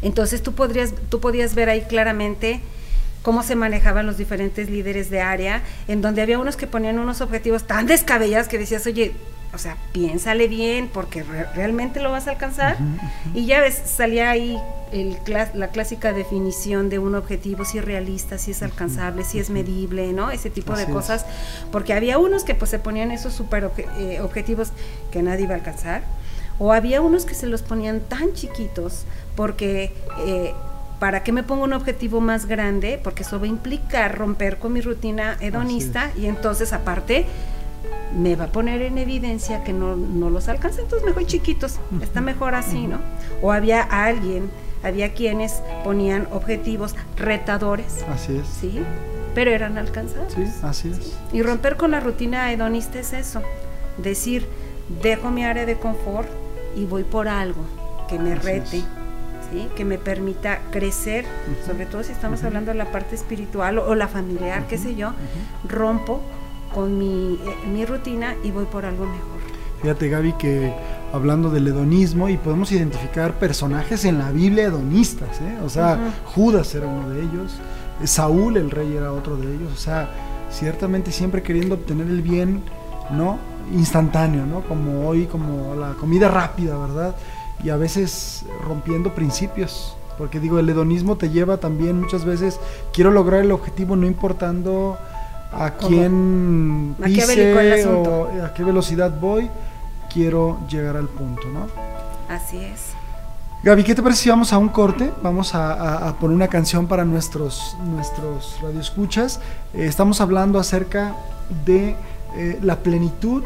Entonces tú podrías, tú podías ver ahí claramente cómo se manejaban los diferentes líderes de área, en donde había unos que ponían unos objetivos tan descabellados que decías, oye, o sea, piénsale bien porque realmente lo vas a alcanzar. Y ya ves, salía ahí el la clásica definición de un objetivo, si es realista, si es alcanzable, si es medible, ¿no? Ese tipo de cosas. Porque había unos que pues se ponían esos super eh, objetivos que nadie iba a alcanzar. O había unos que se los ponían tan chiquitos porque... Eh, ¿Para qué me pongo un objetivo más grande? Porque eso va a implicar romper con mi rutina hedonista y entonces aparte me va a poner en evidencia que no, no los alcanza, entonces mejor chiquitos, está mejor así, ¿no? O había alguien, había quienes ponían objetivos retadores. Así es. Sí, pero eran alcanzados. Sí, así es. Y romper con la rutina hedonista es eso, decir, dejo mi área de confort y voy por algo que me rete. Que me permita crecer, sobre todo si estamos hablando de la parte espiritual o, la familiar, qué sé yo, rompo con mi, eh, mi rutina y voy por algo mejor. Fíjate Gaby que hablando del hedonismo y podemos identificar personajes en la Biblia hedonistas, ¿eh? o sea, Judas era uno de ellos, Saúl el rey era otro de ellos, o sea, ciertamente siempre queriendo obtener el bien, ¿no? Instantáneo, ¿no? Como hoy, como la comida rápida, ¿verdad? Y a veces rompiendo principios, porque digo, el hedonismo te lleva también muchas veces, quiero lograr el objetivo no importando a quién pise o a qué velocidad voy, quiero llegar al punto, ¿no? Así es. Gaby, ¿qué te parece si vamos a un corte? Vamos a, poner una canción para nuestros, nuestros radioescuchas. Eh, estamos hablando acerca de eh, la plenitud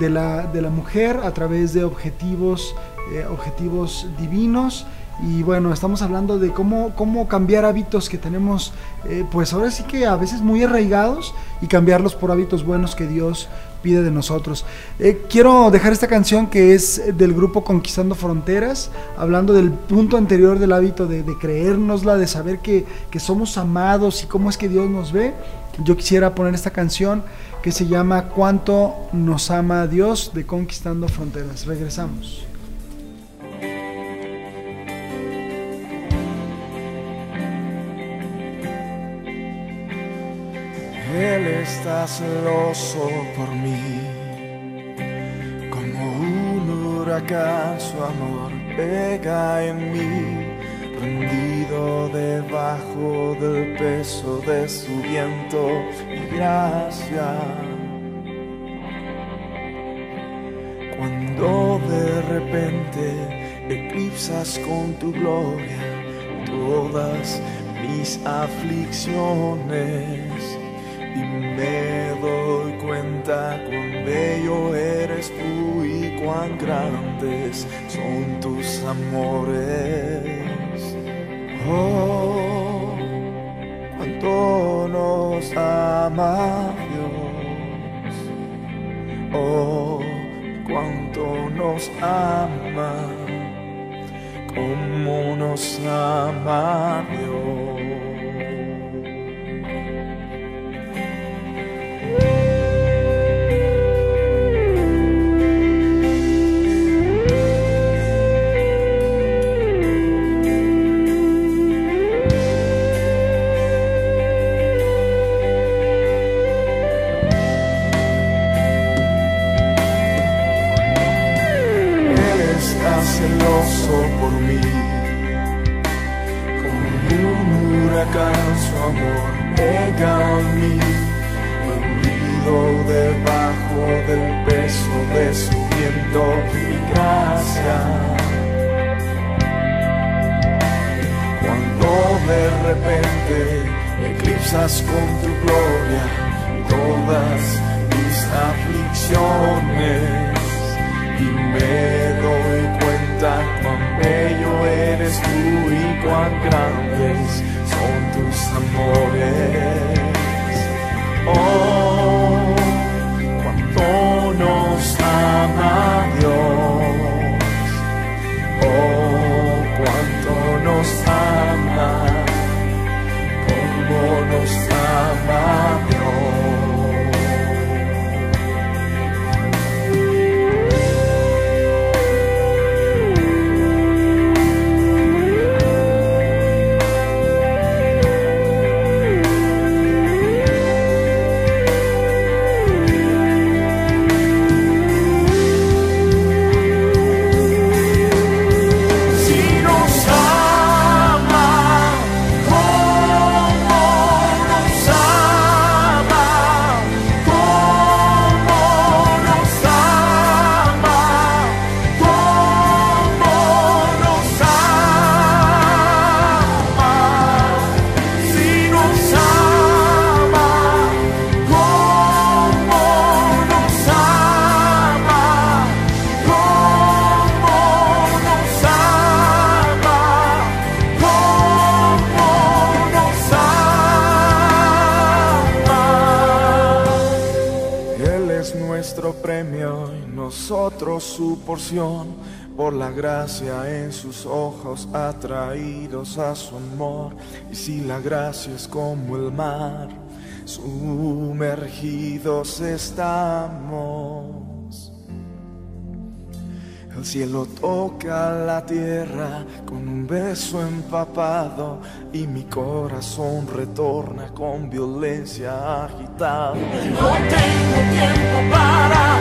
de la, de la, mujer a través de objetivos, eh, objetivos divinos y bueno, estamos hablando de cómo, cómo cambiar hábitos que tenemos, eh, pues ahora sí que a veces muy arraigados y cambiarlos por hábitos buenos que Dios pide de nosotros. Eh, quiero dejar esta canción que es del grupo Conquistando Fronteras, hablando del punto anterior del hábito de, de creérnosla, de saber que, que somos amados y cómo es que Dios nos ve. Yo quisiera poner esta canción que se llama Cuánto nos ama Dios de Conquistando Fronteras. Regresamos. Él está celoso por mí, como un huracán su amor pega en mí, rendido debajo del peso de su viento y gracia. Cuando de repente eclipsas con tu gloria todas mis aflicciones y me doy cuenta cuán bello eres tú y cuán grandes son tus amores. Oh, cuánto nos ama Dios. Oh, cuánto nos ama. Cómo nos ama Dios. Su amor pega a mí, hundido debajo del peso de su viento y gracia. Cuando de repente eclipsas con tu gloria todas mis aflicciones y me doy cuenta cuán bello eres tú y cuán grandes son tus amores. Oh, cuánto nos ama porción. Por la gracia en sus ojos atraídos a su amor. Y si la gracia es como el mar, sumergidos estamos. El cielo toca la tierra con un beso empapado y mi corazón retorna con violencia agitado. No tengo tiempo para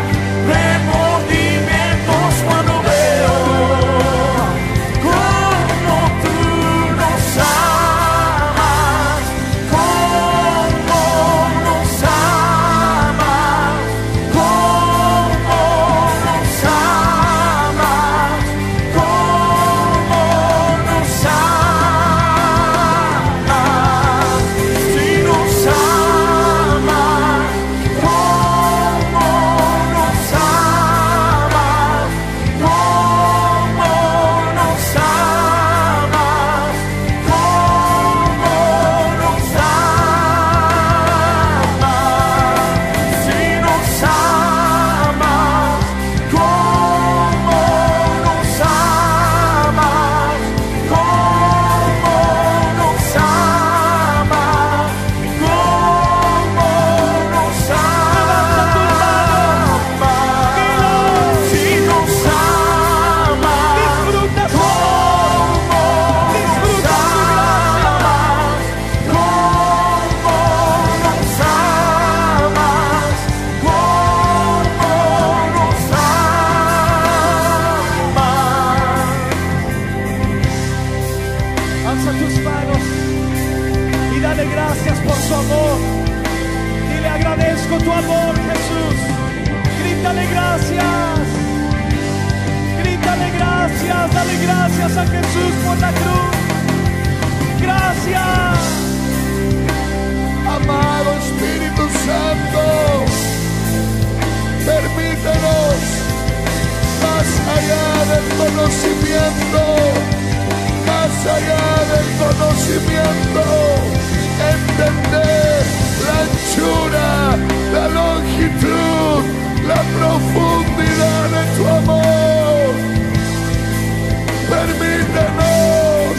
Permítanos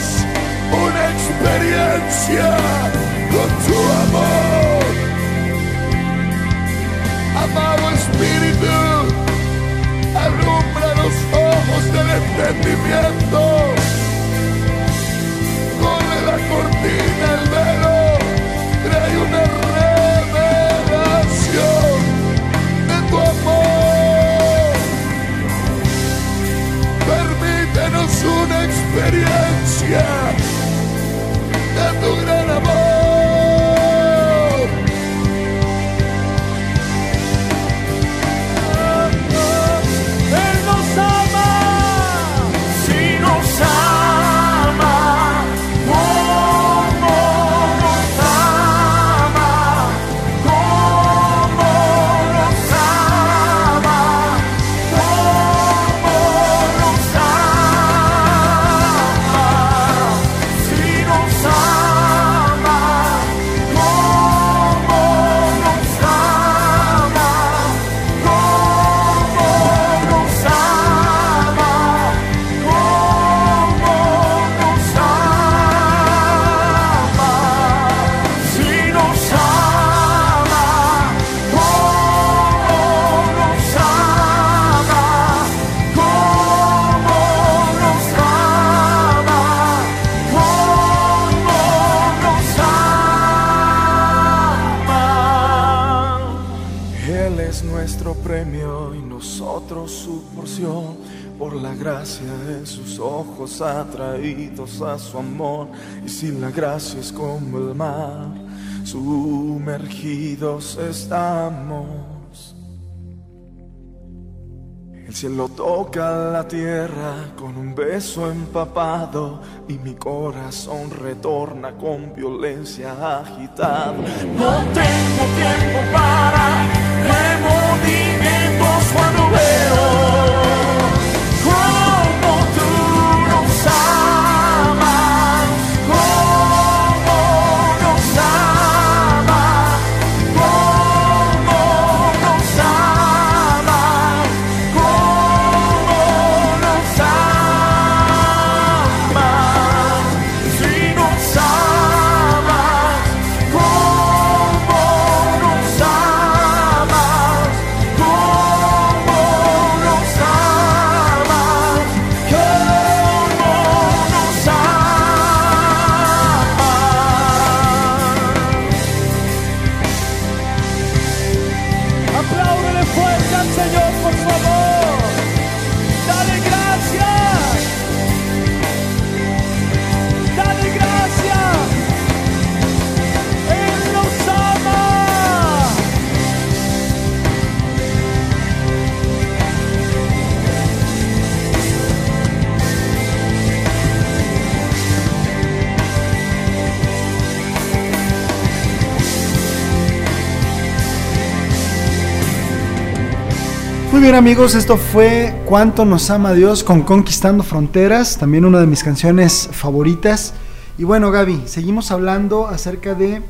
una experiencia con tu amor. Amado Espíritu, alumbra los ojos del entendimiento. Corre la cortina, a su amor. Y si la gracia es como el mar, sumergidos estamos. El cielo toca la tierra con un beso empapado y mi corazón retorna con violencia agitado. No tengo tiempo para remordimientos cuando veo bien amigos, esto fue Cuánto nos ama Dios con Conquistando Fronteras, también una de mis canciones favoritas. Y bueno Gaby, seguimos hablando acerca de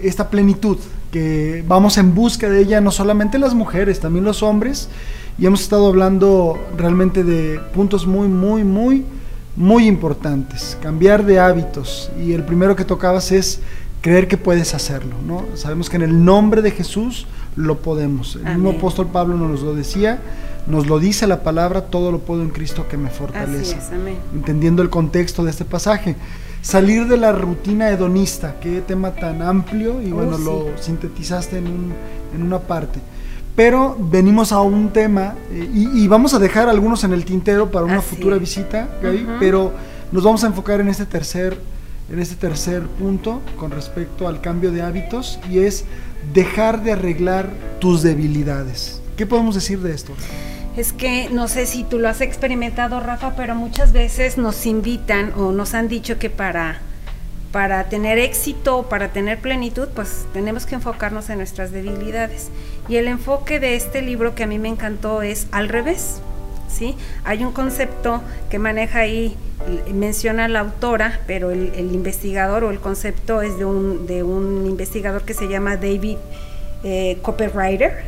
esta plenitud, que vamos en busca de ella no solamente las mujeres, también los hombres. Y hemos estado hablando realmente de puntos muy, muy, muy, muy importantes. Cambiar de hábitos. Y el primero que tocabas es creer que puedes hacerlo, ¿no? Sabemos que en el nombre de Jesús lo podemos. El mismo apóstol Pablo nos lo decía, nos lo dice la palabra, todo lo puedo en Cristo que me fortalece. Así es, amén. Entendiendo el contexto de este pasaje. Salir de la rutina hedonista, qué tema tan amplio y Oh, bueno, sí. lo sintetizaste en, un- en una parte. Pero venimos a un tema eh, y, y vamos a dejar algunos en el tintero para una Así futura visita, Gaby, pero nos vamos a enfocar en este tercer en este tercer punto con respecto al cambio de hábitos y es dejar de arreglar tus debilidades. ¿Qué podemos decir de esto? Es que no sé si tú lo has experimentado, Rafa, pero muchas veces nos invitan o nos han dicho que para, para tener éxito, para tener plenitud, pues tenemos que enfocarnos en nuestras debilidades. Y el enfoque de este libro que a mí me encantó es al revés. ¿sí? Hay un concepto que maneja ahí, menciona la autora, pero el, el investigador o el concepto es de un, de un investigador que se llama David eh, Copywriter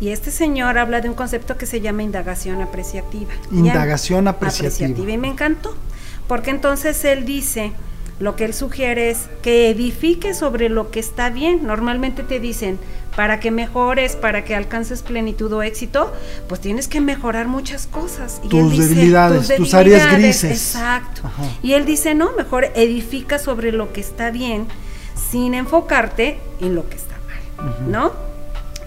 y este señor habla de un concepto que se llama indagación apreciativa. Indagación apreciativa. Y me encantó, porque entonces él dice, lo que él sugiere es que edifique sobre lo que está bien. Normalmente te dicen, para que mejores, para que alcances plenitud o éxito, pues tienes que mejorar muchas cosas. Y tus, dice, debilidades, tus, tus áreas grises. Exacto. Ajá. Y él dice, no, mejor edifica sobre lo que está bien sin enfocarte en lo que está mal, uh -huh. ¿no?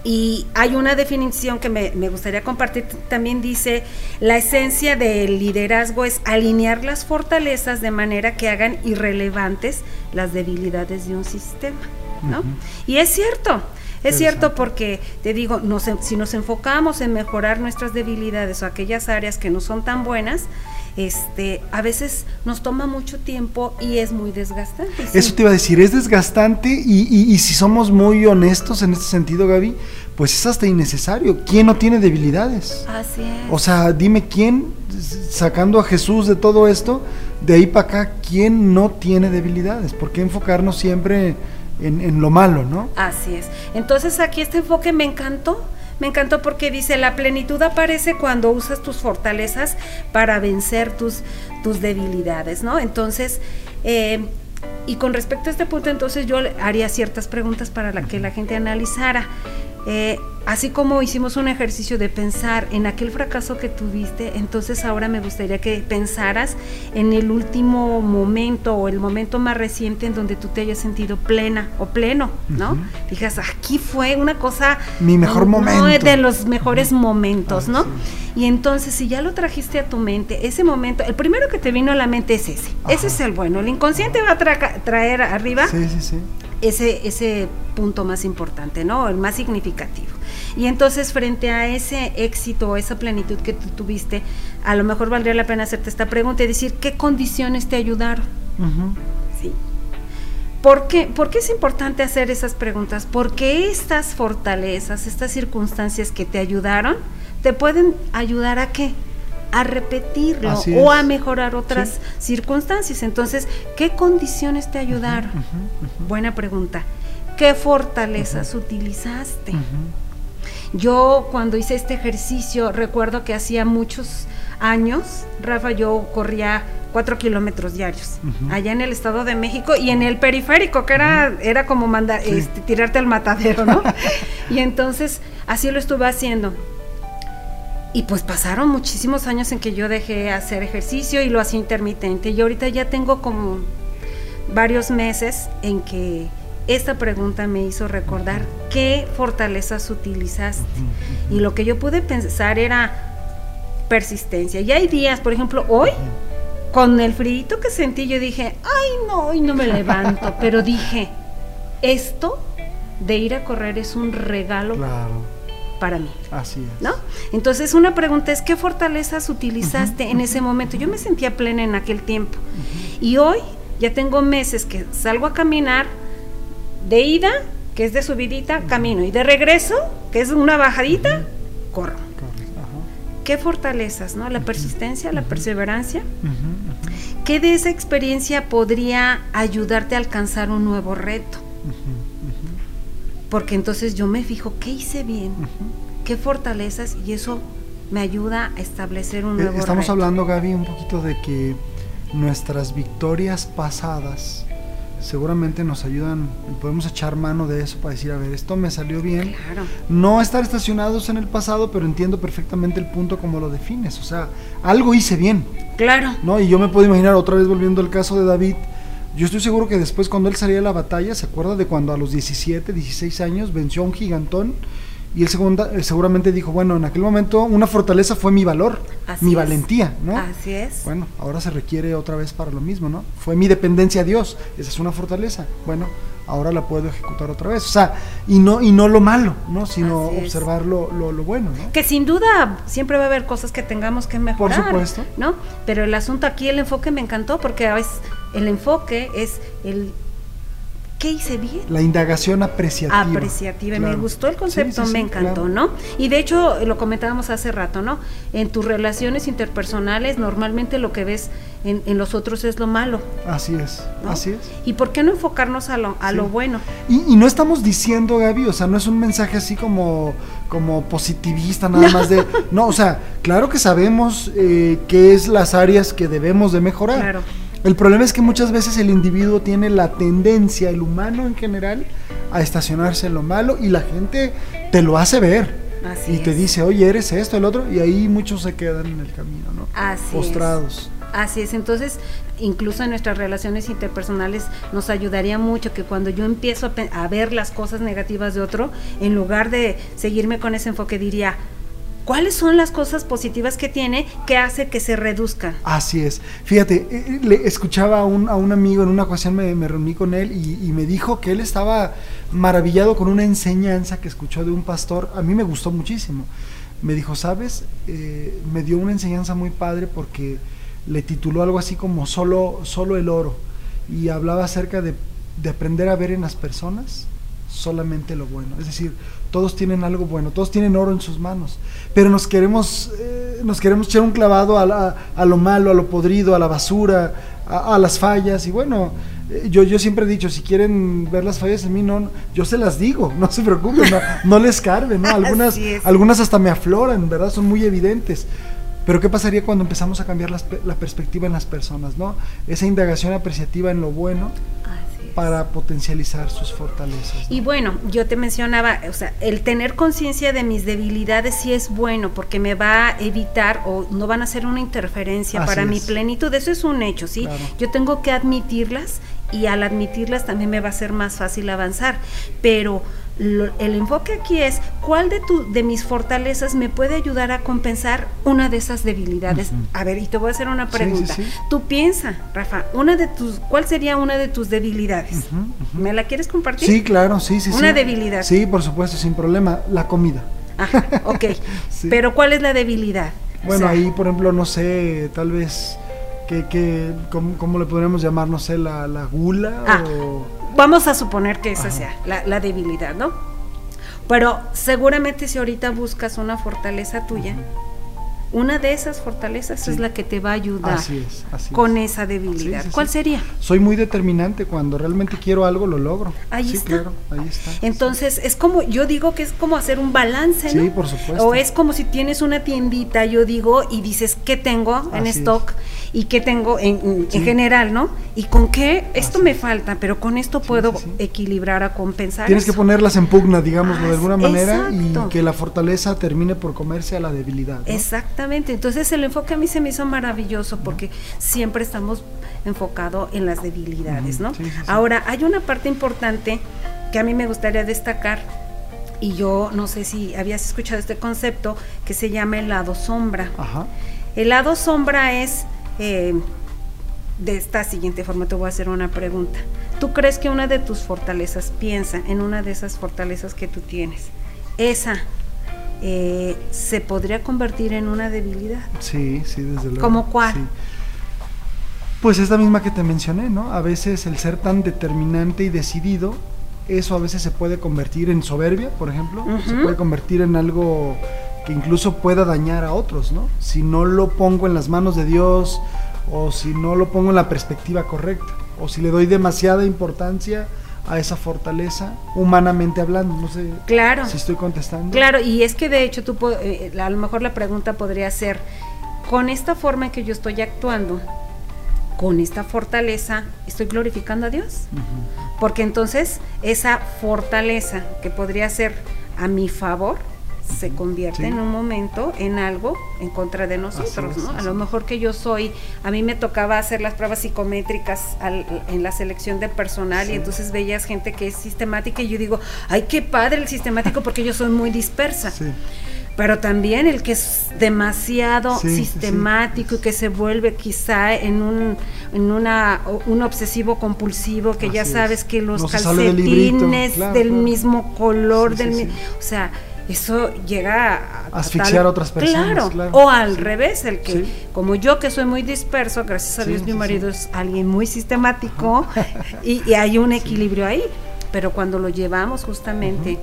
Y hay una definición que me, me, gustaría compartir, también dice, la esencia del liderazgo es alinear las fortalezas de manera que hagan irrelevantes las debilidades de un sistema, ¿no? Uh -huh. Y es cierto, es cierto porque, te digo, nos, si nos enfocamos en mejorar nuestras debilidades o aquellas áreas que no son tan buenas, este, a veces nos toma mucho tiempo y es muy desgastante. ¿sí? Eso te iba a decir, es desgastante y, y, y, si somos muy honestos en este sentido, Gaby, pues es hasta innecesario. ¿Quién no tiene debilidades? Así es. O sea, dime quién, sacando a Jesús de todo esto, de ahí para acá, ¿quién no tiene debilidades? ¿Por qué enfocarnos siempre en, en lo malo, no? Así es. Entonces aquí este enfoque me encantó me encantó porque dice, la plenitud aparece cuando usas tus fortalezas para vencer tus, tus debilidades, ¿no? Entonces, eh, y con respecto a este punto, entonces yo haría ciertas preguntas para la que la gente analizara. Eh, así como hicimos un ejercicio de pensar en aquel fracaso que tuviste, entonces ahora me gustaría que pensaras en el último momento o el momento más reciente en donde tú te hayas sentido plena o pleno, ¿no? Uh -huh. Digas, aquí fue una cosa... Mi mejor no, momento. de los mejores momentos, ¿no? Ah, sí. Y entonces, si ya lo trajiste a tu mente, ese momento, el primero que te vino a la mente es ese. Ajá. Ese es el bueno. El inconsciente va a tra traer arriba sí, sí, sí. Ese, ese punto más importante, ¿no? El más significativo. Y entonces frente a ese éxito o esa plenitud que tú tuviste, a lo mejor valdría la pena hacerte esta pregunta y decir, ¿qué condiciones te ayudaron? Uh -huh. ¿Sí? ¿Por qué? ¿Por qué es importante hacer esas preguntas? Porque estas fortalezas, estas circunstancias que te ayudaron, te pueden ayudar a qué? A repetirlo o a mejorar otras sí. circunstancias. Entonces, ¿qué condiciones te ayudaron? Uh -huh, uh -huh. Buena pregunta. ¿Qué fortalezas uh -huh. utilizaste? Yo cuando hice este ejercicio recuerdo que hacía muchos años, Rafa, yo corría cuatro kilómetros diarios uh -huh. allá en el Estado de México y en el periférico, que era, uh -huh. era como manda, sí. este, tirarte al matadero, ¿no? (laughs) y entonces así lo estuve haciendo. Y pues pasaron muchísimos años en que yo dejé hacer ejercicio y lo hacía intermitente. Y ahorita ya tengo como varios meses en que esta pregunta me hizo recordar qué fortalezas utilizaste. Y lo que yo pude pensar era persistencia. Y hay días, por ejemplo, hoy, con el frío que sentí, yo dije, ay no, hoy no me levanto. (laughs) Pero dije, esto de ir a correr es un regalo. Claro para mí. Así es. ¿No? Entonces, una pregunta es, ¿qué fortalezas utilizaste uh -huh, en ese momento? Yo me sentía plena en aquel tiempo. Uh -huh. Y hoy ya tengo meses que salgo a caminar de ida, que es de subidita, camino. Y de regreso, que es una bajadita, corro. ¿Qué fortalezas, no? La persistencia, la perseverancia. ¿Qué de esa experiencia podría ayudarte a alcanzar un nuevo reto? Porque entonces yo me fijo qué hice bien, uh -huh. qué fortalezas y eso me ayuda a establecer un nuevo Estamos reto. hablando, Gaby, un poquito de que nuestras victorias pasadas seguramente nos ayudan y podemos echar mano de eso para decir, a ver, esto me salió bien. Claro. No estar estacionados en el pasado, pero entiendo perfectamente el punto como lo defines. O sea, algo hice bien. Claro. ¿No? Y yo me puedo imaginar, otra vez volviendo al caso de David, yo estoy seguro que después cuando él salía a la batalla, se acuerda de cuando a los 17, 16 años venció a un gigantón y él segunda, eh, seguramente dijo, bueno, en aquel momento una fortaleza fue mi valor, Así mi es. valentía, ¿no? Así es. Bueno, ahora se requiere otra vez para lo mismo, ¿no? Fue mi dependencia a Dios, esa es una fortaleza. Bueno, ahora la puedo ejecutar otra vez. O sea, y no, y no lo malo, ¿no? Sino observar lo, lo- lo bueno, ¿no? Que sin duda siempre va a haber cosas que tengamos que mejorar. supuesto. ¿No? Pero el asunto aquí, el enfoque me encantó porque a veces el enfoque es el ¿qué hice bien? La indagación apreciativa. apreciativa. Me gustó el concepto, Sí, sí, me sí, encantó, claro. ¿no? Y de hecho, lo comentábamos hace rato, ¿no? En tus relaciones interpersonales, normalmente lo que ves en, en los otros es lo malo, Así es, ¿no? así es. ¿Y por qué no enfocarnos a lo, a lo bueno? Y, y no estamos diciendo, Gaby, o sea, no es un mensaje así como, como positivista, nada más de... No, o sea, claro que sabemos eh, qué es las áreas que debemos de mejorar. Claro. El problema es que muchas veces el individuo tiene la tendencia, el humano en general, a estacionarse en lo malo y la gente te lo hace ver. Así y te es. dice, oye, eres esto, el otro, y ahí muchos se quedan en el camino, ¿no? Así es. Postrados. Así es, entonces incluso en nuestras relaciones interpersonales nos ayudaría mucho que cuando yo empiezo a ver las cosas negativas de otro, en lugar de seguirme con ese enfoque diría, ¿cuáles son las cosas positivas que tiene que hace que se reduzcan? Así es. Fíjate, eh, eh, le escuchaba a un, a un amigo en una ocasión, me, me reuní con él y, y me dijo que él estaba maravillado con una enseñanza que escuchó de un pastor. A mí me gustó muchísimo. Me dijo, ¿sabes? Eh, me dio una enseñanza muy padre porque le tituló algo así como Solo, solo el oro. Y hablaba acerca de, de aprender a ver en las personas solamente lo bueno. Es decir, todos tienen algo bueno, todos tienen oro en sus manos, pero nos queremos, eh, nos queremos echar un clavado a, la- a lo malo, a lo podrido, a la basura, a, a las fallas. Y bueno, eh, yo, yo siempre he dicho, si quieren ver las fallas en mí, no, yo se las digo, (laughs) no se preocupen, no, no les carbe, ¿no? Algunas, algunas hasta me afloran, ¿verdad? Son muy evidentes. Pero ¿qué pasaría cuando empezamos a cambiar las la perspectiva en las personas, ¿no? Esa indagación apreciativa en lo bueno. Para potencializar sus fortalezas. ¿no? Y bueno, yo te mencionaba, o sea, el tener conciencia de mis debilidades sí es bueno porque me va a evitar o no van a ser una interferencia Así para mi plenitud. Eso es un hecho, ¿sí? Claro. Yo tengo que admitirlas y al admitirlas también me va a ser más fácil avanzar. Pero lo- el enfoque aquí es cuál de, tu, de mis fortalezas me puede ayudar a compensar una de esas debilidades. A ver, y te voy a hacer una Sí, sí, pregunta. sí. Tú piensa, Rafa, una de tus, ¿cuál sería una de tus debilidades? ¿Me la quieres compartir? Sí, claro, sí, sí, sí. Una debilidad. Sí, por supuesto, sin problema. La comida. Ajá, (laughs) ok. Pero ¿cuál es la debilidad? O Bueno, sea, ahí, por ejemplo, no sé, tal vez, que, que, ¿cómo, cómo le podríamos llamar? No sé, la, la gula Ah. o... Vamos a suponer que esa Ajá. sea la, la debilidad, ¿no? Pero seguramente si ahorita buscas una fortaleza tuya, una de esas fortalezas Sí. es la que te va a ayudar Así es, así con es. esa debilidad. Sí, sí, ¿Cuál sería? Soy muy determinante, cuando realmente quiero algo lo logro. Ahí sí, está. claro, ahí está. Entonces, es como, yo digo que es como hacer un balance, ¿no? Sí, por supuesto. O es como si tienes una tiendita, yo digo, y dices, ¿qué tengo en Así es. Y qué tengo en, general, ¿no? Y con qué, esto Así me falta, pero con esto puedo sí, sí. equilibrar a compensar. Tienes que ponerlas en pugna, digámoslo de Ah, alguna manera, exacto. y que la fortaleza termine por comerse a la debilidad. ¿no? Exactamente, entonces el enfoque a mí se me hizo maravilloso porque siempre estamos enfocados en las debilidades, ¿no? Ahora, hay una parte importante que a mí me gustaría destacar y yo no sé si habías escuchado este concepto que se llama el lado sombra. Ajá. El lado sombra es eh, de esta siguiente forma, te voy a hacer una pregunta. ¿Tú crees que una de tus fortalezas, piensa en una de esas fortalezas que tú tienes, esa eh, se podría convertir en una debilidad? Sí, sí, desde luego. ¿Cómo cuál? sí. Pues es la misma que te mencioné, ¿no? A veces el ser tan determinante y decidido, eso a veces se puede convertir en soberbia, por ejemplo, se puede convertir en algo que incluso pueda dañar a otros, ¿no? Si no lo pongo en las manos de Dios o si no lo pongo en la perspectiva correcta o si le doy demasiada importancia a esa fortaleza, humanamente hablando, no sé Claro. si estoy contestando. Claro, y es que de hecho tú eh, a lo mejor la pregunta podría ser, con esta forma en que yo estoy actuando, con esta fortaleza, ¿estoy glorificando a Dios? Porque entonces esa fortaleza que podría ser a mi favor se convierte Sí. en un momento en algo en contra de nosotros, es, ¿no? A lo mejor que yo soy, a mí me tocaba hacer las pruebas psicométricas al- en la selección de personal y entonces veías gente que es sistemática y yo digo, ay, qué padre el sistemático porque yo soy muy dispersa. Sí. pero también el que es demasiado Sí, sí, sí. sistemático y que se vuelve quizá en un en una un obsesivo compulsivo que ya sabes es. que los No librito, calcetines claro, del claro. mismo color del mi- o sea eso llega a, Asfixiar a otras personas, claro, claro. o al Sí. revés el que Sí. como yo que soy muy disperso gracias a Sí, Dios mi marido es alguien muy sistemático (laughs) y, y hay un equilibrio ahí pero cuando lo llevamos justamente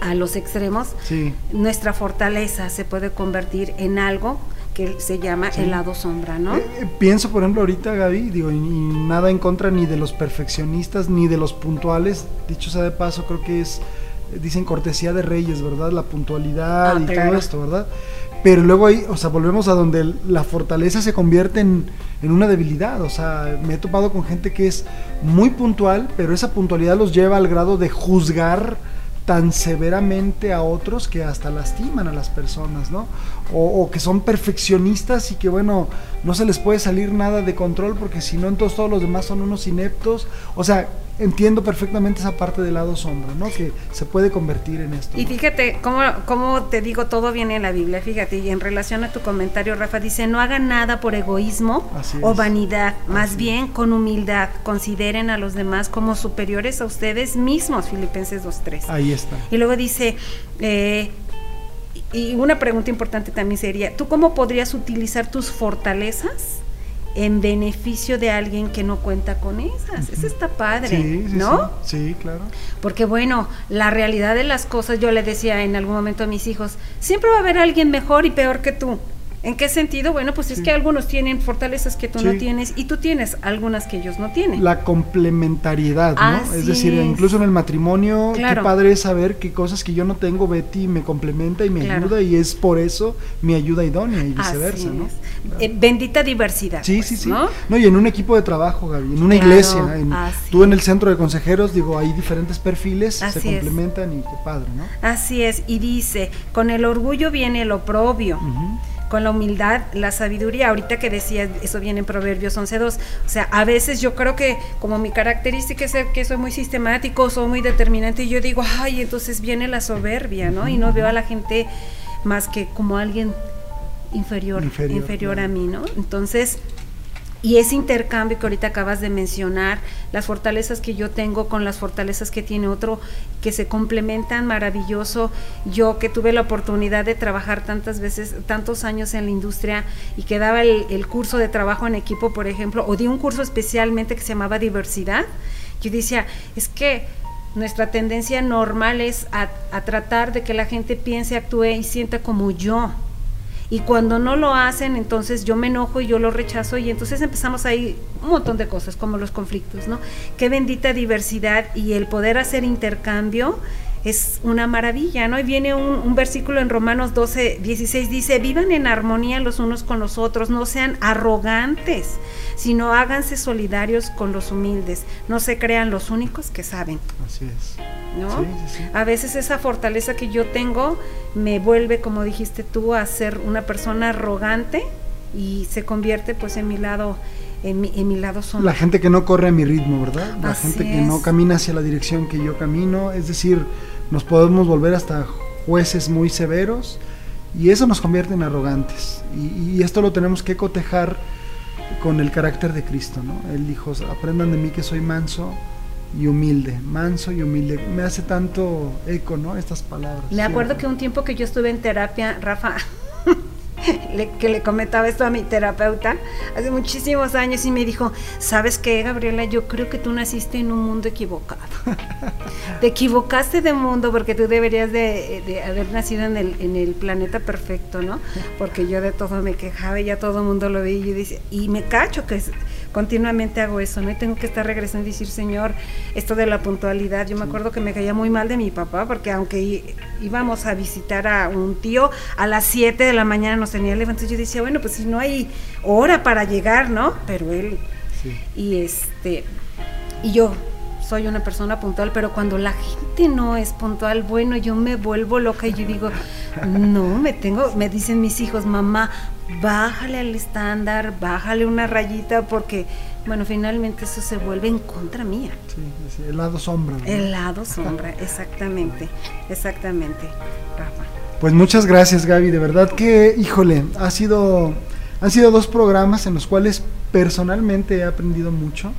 a los extremos Sí. nuestra fortaleza se puede convertir en algo que se llama el lado sombra, ¿no? Eh, eh, pienso, por ejemplo, ahorita, Gaby, digo, y, y nada en contra ni de los perfeccionistas ni de los puntuales. Dicho sea de paso, creo que es, dicen cortesía de reyes, ¿verdad? La puntualidad Ah, y claro. todo esto, ¿verdad? Pero luego ahí, o sea, volvemos a donde la fortaleza se convierte en, en una debilidad. O sea, me he topado con gente que es muy puntual, pero esa puntualidad los lleva al grado de juzgar tan severamente a otros que hasta lastiman a las personas, ¿no? O, o que son perfeccionistas y que, bueno, no se les puede salir nada de control porque si no, entonces todos los demás son unos ineptos. O sea, entiendo perfectamente esa parte del lado sombra, ¿no? Que se puede convertir en esto. Y ¿no? fíjate, cómo, cómo te digo, todo viene en la Biblia, fíjate, y en relación a tu comentario, Rafa, dice, no hagan nada por egoísmo o vanidad, más Así bien con humildad, consideren a los demás como superiores a ustedes mismos, Filipenses 2.3. Ahí está. Y luego dice, eh, y una pregunta importante también sería, ¿tú cómo podrías utilizar tus fortalezas en beneficio de alguien que no cuenta con esas? Eso está padre, Sí, sí, ¿no? sí, sí, claro. Porque bueno, la realidad de las cosas, yo le decía en algún momento a mis hijos, siempre va a haber alguien mejor y peor que tú. ¿En qué sentido? Bueno, pues es Sí. que algunos tienen fortalezas que tú no tienes y tú tienes algunas que ellos no tienen. La complementariedad, ¿no? Así es decir, es. incluso en el matrimonio, Claro. qué padre es saber qué cosas que yo no tengo, Betty me complementa y me Claro. ayuda y es por eso mi ayuda idónea y Así viceversa, ¿no? Eh, bendita diversidad. Sí, pues, sí, sí. ¿no? ¿no? y en un equipo de trabajo, Gaby, en una iglesia, en- tú en el centro de consejeros, digo, hay diferentes perfiles, Así se es. complementan y qué padre, ¿no? Así es, y dice, con el orgullo viene el oprobio. Ujú. Con la humildad, la sabiduría. Ahorita que decías, eso viene en Proverbios 11.2. O sea, a veces yo creo que como mi característica es que soy muy sistemático, soy muy determinante, y yo digo, ay, entonces viene la soberbia, ¿no? Y no veo a la gente más que como alguien inferior, Inferior, inferior, a mí, ¿no? Entonces, y ese intercambio que ahorita acabas de mencionar, las fortalezas que yo tengo con las fortalezas que tiene otro, que se complementan maravilloso. Yo que tuve la oportunidad de trabajar tantas veces, tantos años en la industria y que daba el, curso de trabajo en equipo, por ejemplo, o di un curso especialmente que se llamaba diversidad, yo decía, es que nuestra tendencia normal es a tratar de que la gente piense, actúe y sienta como yo. Y cuando no lo hacen, entonces yo me enojo y yo lo rechazo y entonces empezamos ahí un montón de cosas como los conflictos, ¿no? Qué bendita diversidad y el poder hacer intercambio es una maravilla, ¿no? Y viene un, un versículo en Romanos 12, 16, dice, vivan en armonía los unos con los otros, no sean arrogantes, sino háganse solidarios con los humildes, no se crean los únicos que saben. Así es. ¿no? Sí, sí, sí. A veces esa fortaleza que yo tengo me vuelve, como dijiste tú, a ser una persona arrogante y se convierte pues en mi lado, en mi, en mi lado sombra. La gente que no corre a mi ritmo, ¿verdad? La Así gente que no camina hacia la dirección que yo camino, es decir, nos podemos volver hasta jueces muy severos y eso nos convierte en arrogantes. Y, esto lo tenemos que cotejar con el carácter de Cristo, ¿no? Él dijo, aprendan de mí que soy manso y humilde, manso y humilde. Me hace tanto eco, ¿no? Estas palabras. Me acuerdo que un tiempo que yo estuve en terapia, Rafa, (laughs) le- que le comentaba esto a mi terapeuta hace muchísimos años y me dijo, ¿sabes qué, Gabriela? Yo creo que tú naciste en un mundo equivocado. (laughs) Te equivocaste de mundo porque tú deberías de, de haber nacido en el, en el planeta perfecto, ¿no? Porque yo de todo me quejaba y ya todo el mundo lo veía y yo decía, y me cacho que es- continuamente hago eso, ¿no? Y tengo que estar regresando y decir, Señor, esto de la puntualidad, yo me acuerdo que me caía muy mal de mi papá porque aunque íbamos a visitar a un tío a las 7 de la mañana nos tenía levantados, yo decía, bueno, pues si no hay hora para llegar, ¿no? Pero él Sí. y este y yo soy una persona puntual, pero cuando la gente no es puntual, bueno, yo me vuelvo loca y yo digo, no, me tengo, me dicen mis hijos, mamá, bájale al estándar, bájale una rayita, porque, bueno, finalmente eso se vuelve en contra mía. Sí, sí, el lado sombra. ¿no? El lado sombra, exactamente, exactamente, Rafa. Pues muchas gracias Gaby, de verdad que, híjole, ha sido, han sido dos programas en los cuales personalmente he aprendido mucho.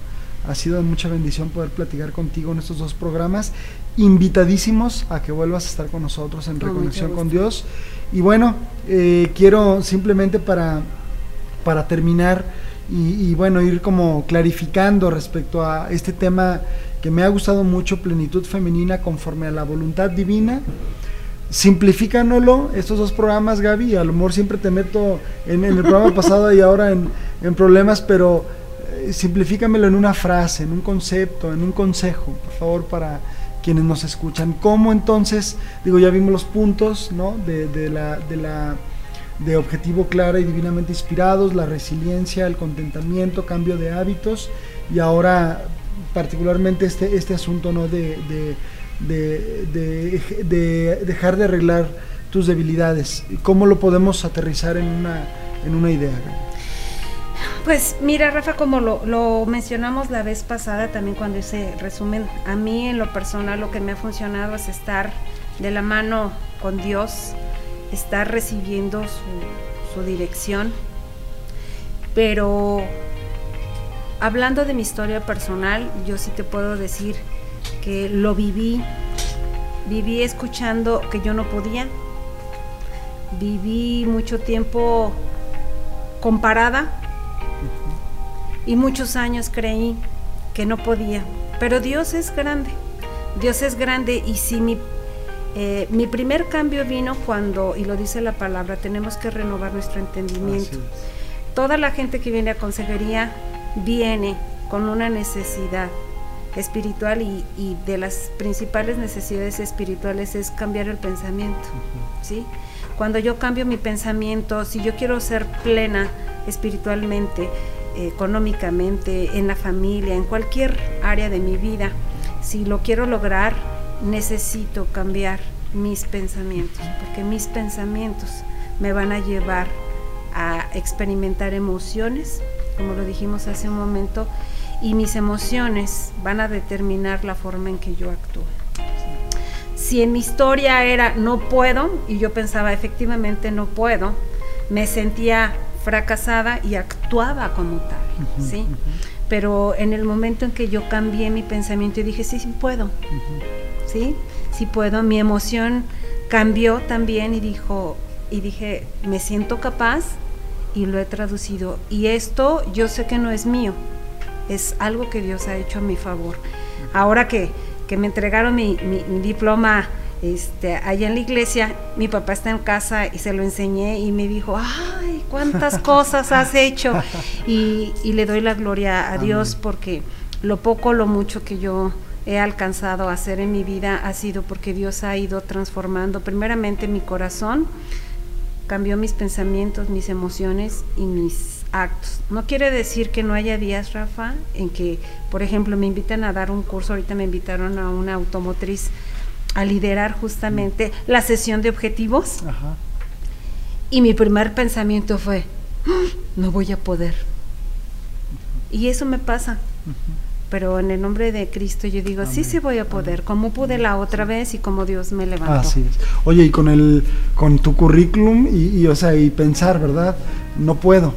Ha sido mucha bendición poder platicar contigo en estos dos programas. Invitadísimos a que vuelvas a estar con nosotros en Reconexión con Dios. Y bueno, eh, quiero simplemente para, para terminar y, y, bueno, ir como clarificando respecto a este tema que me ha gustado mucho, plenitud femenina conforme a la voluntad divina. Simplifícanoslo, estos dos programas, Gaby, a lo mejor siempre te meto en, en el programa (laughs) pasado y ahora en, en problemas, pero simplifícamelo en una frase, en un concepto, en un consejo, por favor, para quienes nos escuchan. ¿Cómo entonces, digo, ya vimos los puntos, ¿no? De, de la, de la de objetivo clara y divinamente inspirados, la resiliencia, el contentamiento, cambio de hábitos y ahora particularmente este, este asunto ¿no? de, de, de, de, dejar de arreglar tus debilidades. ¿Cómo lo podemos aterrizar en una, en una idea? Pues mira, Rafa, como lo, mencionamos la vez pasada también cuando hice resumen, a mí en lo personal lo que me ha funcionado es estar de la mano con Dios, estar recibiendo su dirección, pero hablando de mi historia personal, yo sí te puedo decir que lo viví, viví escuchando que yo no podía, viví mucho tiempo comparada y muchos años creí que no podía, pero Dios es grande, Dios es grande y si mi, eh, mi primer cambio vino cuando, y lo dice la palabra, tenemos que renovar nuestro entendimiento. Toda la gente que viene a consejería viene con una necesidad espiritual y, y, de las principales necesidades espirituales es cambiar el pensamiento, uh -huh. ¿sí? Cuando yo cambio mi pensamiento, si yo quiero ser plena espiritualmente, económicamente, en la familia, en cualquier área de mi vida, si lo quiero lograr, necesito cambiar mis pensamientos, porque mis pensamientos me van a llevar a experimentar emociones, como lo dijimos hace un momento, y mis emociones van a determinar la forma en que yo actúo. Si en mi historia era no puedo, y yo pensaba efectivamente no puedo, me sentía fracasada y actuaba como tal, uh -huh, ¿sí? Uh -huh. Pero en el momento en que yo cambié mi pensamiento y dije, sí, sí puedo, uh -huh. ¿sí? Sí puedo, mi emoción cambió también y dijo, y dije, me siento capaz y lo he traducido. Y esto yo sé que no es mío, es algo que Dios ha hecho a mi favor. Ahora que, que me entregaron mi, mi, mi diploma este, allá en la iglesia, mi papá está en casa y se lo enseñé y me dijo, ay, cuántas cosas has hecho. Y, y, le doy la gloria a Dios porque lo poco, lo mucho que yo he alcanzado a hacer en mi vida ha sido porque Dios ha ido transformando primeramente mi corazón, cambió mis pensamientos, mis emociones y mis actos. No quiere decir que no haya días, Rafa, en que, por ejemplo, me invitan a dar un curso, ahorita me invitaron a una automotriz a liderar justamente la sesión de objetivos. Ajá. Y mi primer pensamiento fue, no voy a poder. Y eso me pasa. Uh -huh. Pero en el nombre de Cristo yo digo, Amén. sí, sí voy a poder, Amén. como pude la otra vez y como Dios me levantó. Así es. Oye, y con el con tu currículum y, y o sea, y pensar, ¿verdad? No puedo.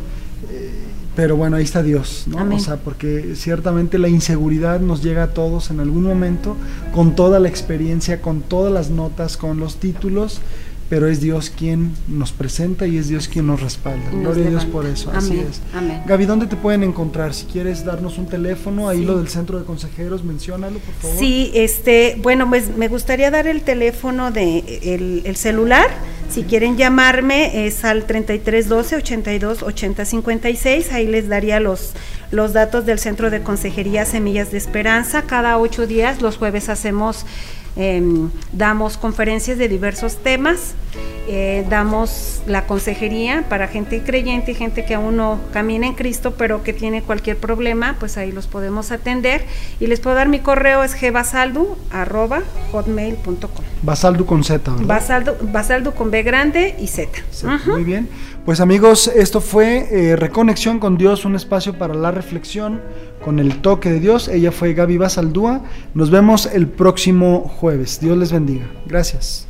Eh, pero bueno, ahí está Dios, ¿no? Amén. O sea, porque ciertamente la inseguridad nos llega a todos en algún momento, con toda la experiencia, con todas las notas, con los títulos, pero es Dios quien nos presenta y es Dios quien nos respalda. Nos Gloria levanta. a Dios por eso, Amén. así es. Amén. Gaby, ¿dónde te pueden encontrar? Si quieres darnos un teléfono, ahí sí. lo del centro de consejeros, menciónalo, por favor. Sí, este, bueno, pues me gustaría dar el teléfono de el, el celular. Si quieren llamarme es al 3312 82 80 56, ahí les daría los los datos del Centro de Consejería Semillas de Esperanza. Cada ocho días, los jueves hacemos eh, damos conferencias de diversos temas, eh, damos la consejería para gente creyente y gente que aún no camina en Cristo, pero que tiene cualquier problema, pues ahí los podemos atender. Y les puedo dar mi correo, es gbasaldu.hotmail.com. Basaldu con Z, ¿verdad? Basaldu, Basaldu con B grande y Z. Z. Uh -huh. Muy bien. Pues amigos, esto fue eh, Reconexión con Dios, un espacio para la reflexión con el toque de Dios. Ella fue Gaby Basaldúa. Nos vemos el próximo jueves. Dios les bendiga. Gracias.